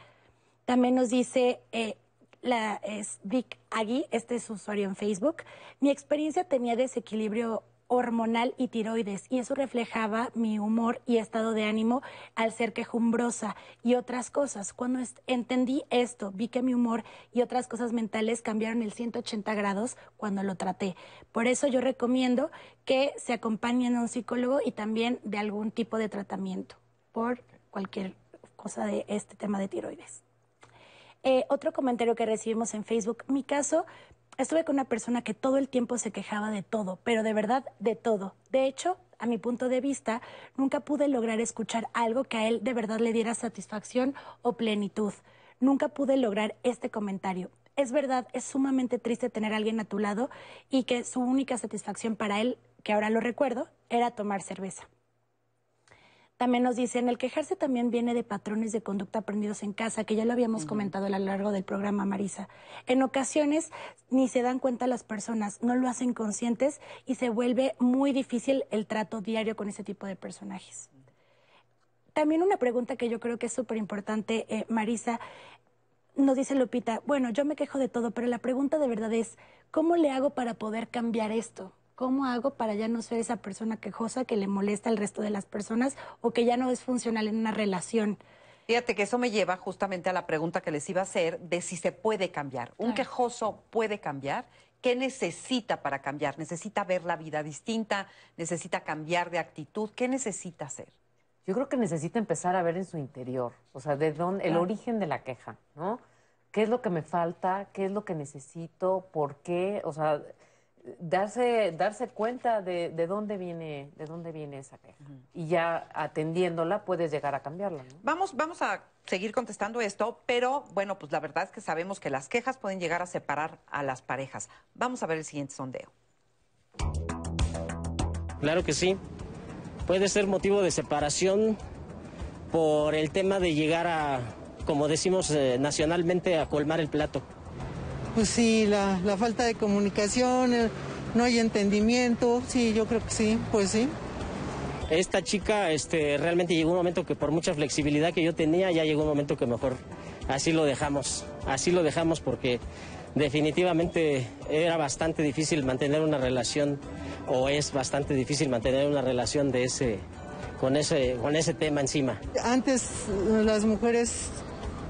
También nos dice, eh, la, es Vic Agui, este es su usuario en Facebook. Mi experiencia tenía desequilibrio hormonal y tiroides y eso reflejaba mi humor y estado de ánimo al ser quejumbrosa y otras cosas. Cuando entendí esto, vi que mi humor y otras cosas mentales cambiaron el 180 grados cuando lo traté. Por eso yo recomiendo que se acompañen a un psicólogo y también de algún tipo de tratamiento por cualquier cosa de este tema de tiroides. Eh, otro comentario que recibimos en Facebook, mi caso, estuve con una persona que todo el tiempo se quejaba de todo, pero de verdad de todo. De hecho, a mi punto de vista, nunca pude lograr escuchar algo que a él de verdad le diera satisfacción o plenitud. Nunca pude lograr este comentario. Es verdad, es sumamente triste tener a alguien a tu lado y que su única satisfacción para él, que ahora lo recuerdo, era tomar cerveza. También nos dicen, el quejarse también viene de patrones de conducta aprendidos en casa, que ya lo habíamos comentado a lo largo del programa, Marisa. En ocasiones ni se dan cuenta las personas, no lo hacen conscientes y se vuelve muy difícil el trato diario con ese tipo de personajes. También una pregunta que yo creo que es súper importante, eh, Marisa, nos dice Lupita, bueno, yo me quejo de todo, pero la pregunta de verdad es, ¿cómo le hago para poder cambiar esto? ¿Cómo hago para ya no ser esa persona quejosa que le molesta al resto de las personas o que ya no es funcional en una relación? Fíjate que eso me lleva justamente a la pregunta que les iba a hacer de si se puede cambiar. ¿Un Claro. quejoso puede cambiar? ¿Qué necesita para cambiar? ¿Necesita ver la vida distinta? ¿Necesita cambiar de actitud? ¿Qué necesita hacer? Yo creo que necesita empezar a ver en su interior, o sea, de dónde, el origen de la queja, ¿no? ¿Qué es lo que me falta? ¿Qué es lo que necesito? ¿Por qué? O sea, darse, darse cuenta de, de dónde viene, de dónde viene esa queja. Y ya atendiéndola puedes llegar a cambiarla, ¿no? Vamos, vamos a seguir contestando esto, pero bueno, pues la verdad es que sabemos que las quejas pueden llegar a separar a las parejas. Vamos a ver el siguiente sondeo. Claro que sí. Puede ser motivo de separación por el tema de llegar a, como decimos eh, nacionalmente, a colmar el plato. Pues sí, la, la falta de comunicación, no hay entendimiento, sí, yo creo que sí, pues sí. Esta chica este, realmente llegó un momento que por mucha flexibilidad que yo tenía, ya llegó un momento que mejor así lo dejamos. Así lo dejamos porque definitivamente era bastante difícil mantener una relación, o es bastante difícil mantener una relación de ese, con ese, con ese tema encima. Antes las mujeres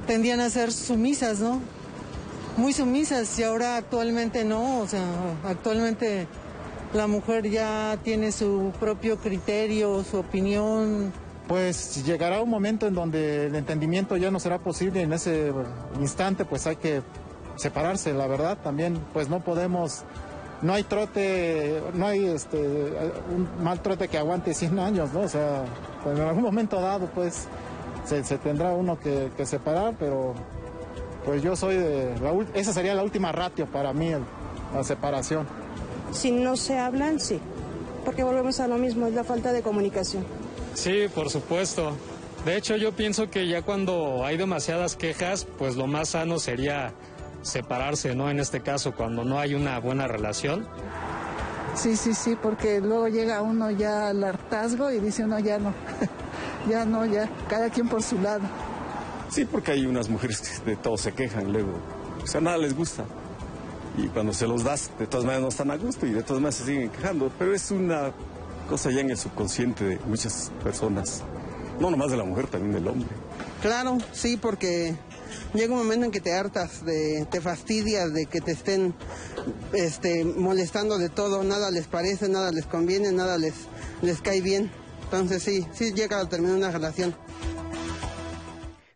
tendían a ser sumisas, ¿no? Muy sumisas y ahora actualmente no, o sea, actualmente la mujer ya tiene su propio criterio, su opinión. Pues llegará un momento en donde el entendimiento ya no será posible. En ese instante, pues hay que separarse, la verdad. También, pues no podemos, no hay trote, no hay este, un mal trote que aguante 100 años, ¿no? O sea, en algún momento dado, pues se, tendrá uno que separar, pero pues yo soy de, la, ul- esa sería la última ratio para mí, el- la separación. Si no se hablan, sí, porque volvemos a lo mismo, es la falta de comunicación. Sí, por supuesto. De hecho, yo pienso que ya cuando hay demasiadas quejas, pues lo más sano sería separarse, ¿no? En este caso, cuando no hay una buena relación. Sí, sí, sí, porque luego llega uno ya al hartazgo y dice uno ya no, <laughs> ya no, ya, cada quien por su lado. Sí, porque hay unas mujeres que de todo se quejan luego. O sea, nada les gusta. Y cuando se los das, de todas maneras no están a gusto y de todas maneras se siguen quejando. Pero es una cosa ya en el subconsciente de muchas personas. No nomás de la mujer, también del hombre. Claro, sí, porque llega un momento en que te hartas, de, te fastidias de que te estén este, molestando de todo, nada les parece, nada les conviene, nada les, les cae bien. Entonces sí, sí llega a terminar una relación.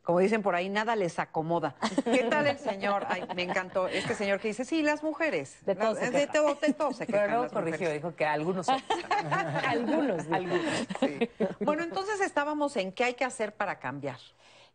Como dicen por ahí, nada les acomoda. ¿Qué tal el señor? Ay, me encantó. Este señor que dice, sí, las mujeres. De todo se de todo, de todo se Pero luego corrigió, mujeres. dijo que algunos. <laughs> Algunos. Algunos, sí. Bueno, entonces estábamos en qué hay que hacer para cambiar.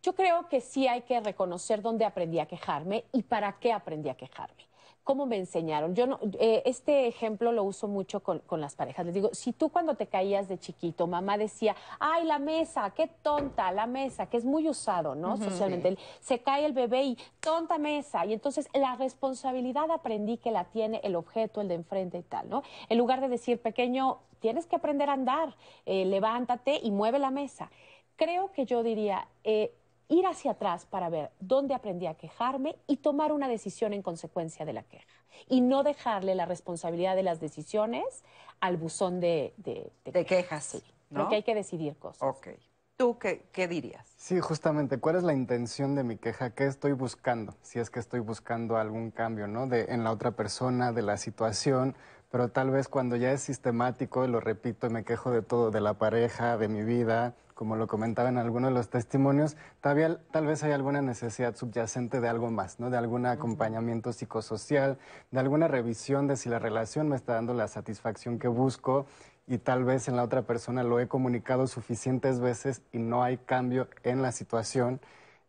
Yo creo que sí hay que reconocer dónde aprendí a quejarme y para qué aprendí a quejarme. ¿Cómo me enseñaron? Yo no, eh, este ejemplo lo uso mucho con, con las parejas. Les digo, si tú cuando te caías de chiquito, mamá decía, ay, la mesa, qué tonta, la mesa, que es muy usado, ¿no? Socialmente. Se cae el bebé y tonta mesa. Y entonces la responsabilidad aprendí que la tiene el objeto, el de enfrente y tal, ¿no? En lugar de decir, pequeño, tienes que aprender a andar, eh, levántate y mueve la mesa. Creo que yo diría, eh, ir hacia atrás para ver dónde aprendí a quejarme y tomar una decisión en consecuencia de la queja. Y no dejarle la responsabilidad de las decisiones al buzón de, de, De quejas, Sí. ¿no? Creo que hay que decidir cosas. Ok. ¿Tú qué, qué dirías? Sí, justamente, ¿cuál es la intención de mi queja? ¿Qué estoy buscando? Si es que estoy buscando algún cambio, ¿no? De, en la otra persona, de la situación, pero tal vez cuando ya es sistemático, lo repito, y me quejo de todo, de la pareja, de mi vida, como lo comentaba en algunos de los testimonios, todavía, tal vez hay alguna necesidad subyacente de algo más, ¿no? De algún acompañamiento psicosocial, de alguna revisión de si la relación me está dando la satisfacción que busco y tal vez en la otra persona lo he comunicado suficientes veces y no hay cambio en la situación.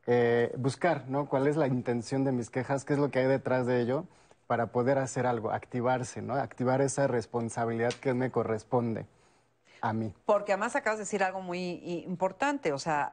Eh, buscar, ¿no? ¿Cuál es la intención de mis quejas? ¿Qué es lo que hay detrás de ello? Para poder hacer algo, activarse, ¿no? Activar esa responsabilidad que me corresponde. a mí. Porque además acabas de decir algo muy importante, o sea,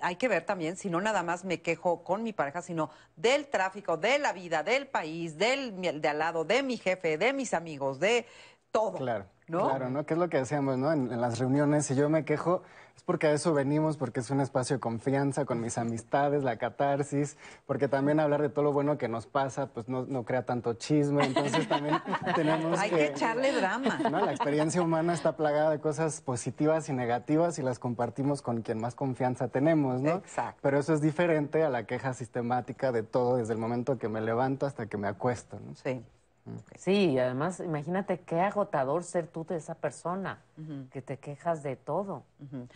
hay que ver también, si no nada más me quejo con mi pareja, sino del tráfico, de la vida, del país, del de al lado, de mi jefe, de mis amigos, de todo. Claro, ¿no? claro, ¿no? Que es lo que decíamos, ¿no? En, en las reuniones, si yo me quejo, es porque a eso venimos, porque es un espacio de confianza con mis amistades, la catarsis, porque también hablar de todo lo bueno que nos pasa, pues no, no crea tanto chisme, entonces también <laughs> tenemos Hay que echarle drama. <laughs> ¿no? La experiencia humana está plagada de cosas positivas y negativas y las compartimos con quien más confianza tenemos, ¿no? Exacto. Pero eso es diferente a la queja sistemática de todo desde el momento que me levanto hasta que me acuesto, ¿no? Sí. Sí, y además, imagínate qué agotador ser tú de esa persona, que te quejas de todo.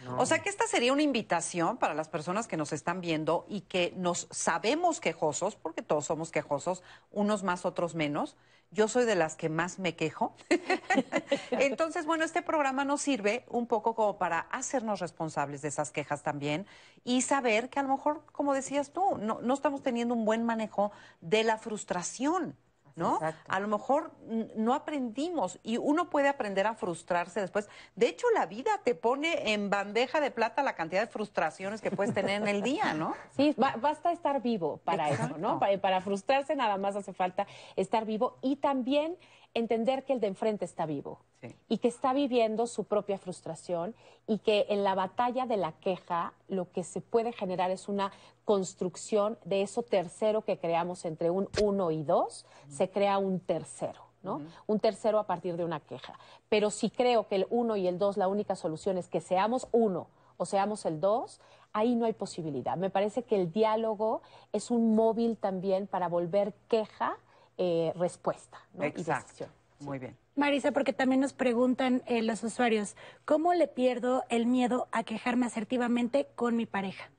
¿no? O sea que esta sería una invitación para las personas que nos están viendo y que nos sabemos quejosos, porque todos somos quejosos, unos más, otros menos. Yo soy de las que más me quejo. <laughs> Entonces, bueno, este programa nos sirve un poco como para hacernos responsables de esas quejas también y saber que a lo mejor, como decías tú, no, no estamos teniendo un buen manejo de la frustración. ¿No? A lo mejor no aprendimos y uno puede aprender a frustrarse después. De hecho, la vida te pone en bandeja de plata la cantidad de frustraciones que puedes tener en el día, ¿no? <laughs> Sí, ba- basta estar vivo para Exacto. eso, ¿no? Para, para frustrarse nada más hace falta estar vivo y también entender que el de enfrente está vivo y que está viviendo su propia frustración y que en la batalla de la queja lo que se puede generar es una construcción de eso tercero que creamos entre un uno y dos, se crea un tercero. ¿no? Un tercero a partir de una queja. Pero si creo que el uno y el dos, la única solución es que seamos uno o seamos el dos, ahí no hay posibilidad. Me parece que el diálogo es un móvil también para volver queja eh, respuesta ¿no? y Exacto. decisión. Muy bien. Marisa, porque también nos preguntan eh, los usuarios, ¿cómo le pierdo el miedo a quejarme asertivamente con mi pareja?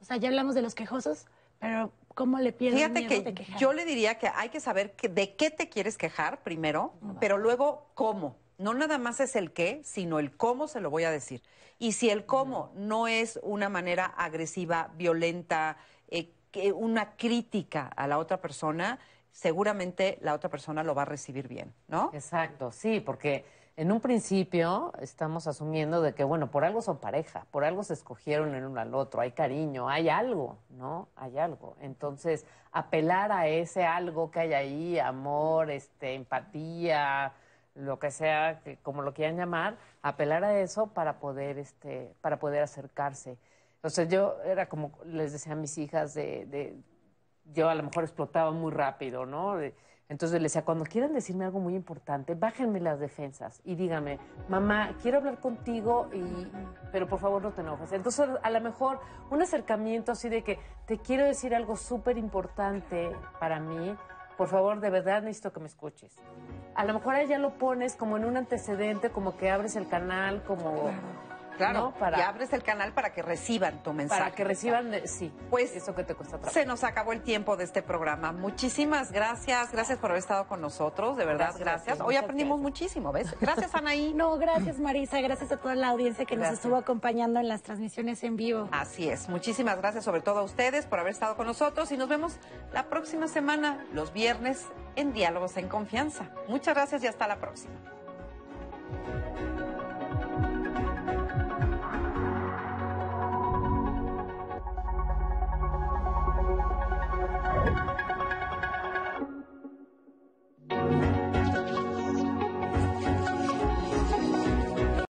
O sea, ya hablamos de los quejosos, pero ¿cómo le pierdo el miedo de que quejar? yo le diría que hay que saber que- de qué te quieres quejar primero, pero luego cómo. No nada más es el qué, sino el cómo se lo voy a decir. Y si el cómo no es una manera agresiva, violenta, eh, que una crítica a la otra persona, seguramente la otra persona lo va a recibir bien, ¿no? Exacto, sí, porque en un principio estamos asumiendo de que, bueno, por algo son pareja, por algo se escogieron el uno al otro, hay cariño, hay algo, ¿no? Hay algo. Entonces, apelar a ese algo que hay ahí, amor, este, empatía, lo que sea, como lo quieran llamar, apelar a eso para poder, este, para poder acercarse. O sea, yo era como les decía a mis hijas de yo a lo mejor explotaba muy rápido, ¿no? Entonces les decía, cuando quieran decirme algo muy importante, bájenme las defensas y díganme, mamá, quiero hablar contigo, y, pero por favor no te enojes. Entonces, a lo mejor un acercamiento así de que te quiero decir algo súper importante para mí, por favor, de verdad necesito que me escuches. A lo mejor ahí ya lo pones como en un antecedente, como que abres el canal, como... Claro, ¿no? Para- y abres el canal para que reciban tu mensaje. Para que reciban, de- sí, Pues eso que te cuesta trabajo. Se nos acabó el tiempo de este programa. Muchísimas gracias. Gracias por haber estado con nosotros. De verdad, Gracias Hoy aprendimos muchísimo, ¿ves? Gracias, Anaí. <laughs> No, gracias Marisa, gracias a toda la audiencia que nos estuvo acompañando en las transmisiones en vivo. Así es. Muchísimas gracias sobre todo a ustedes por haber estado con nosotros y nos vemos la próxima semana, los viernes, en Diálogos en Confianza. Muchas gracias y hasta la próxima.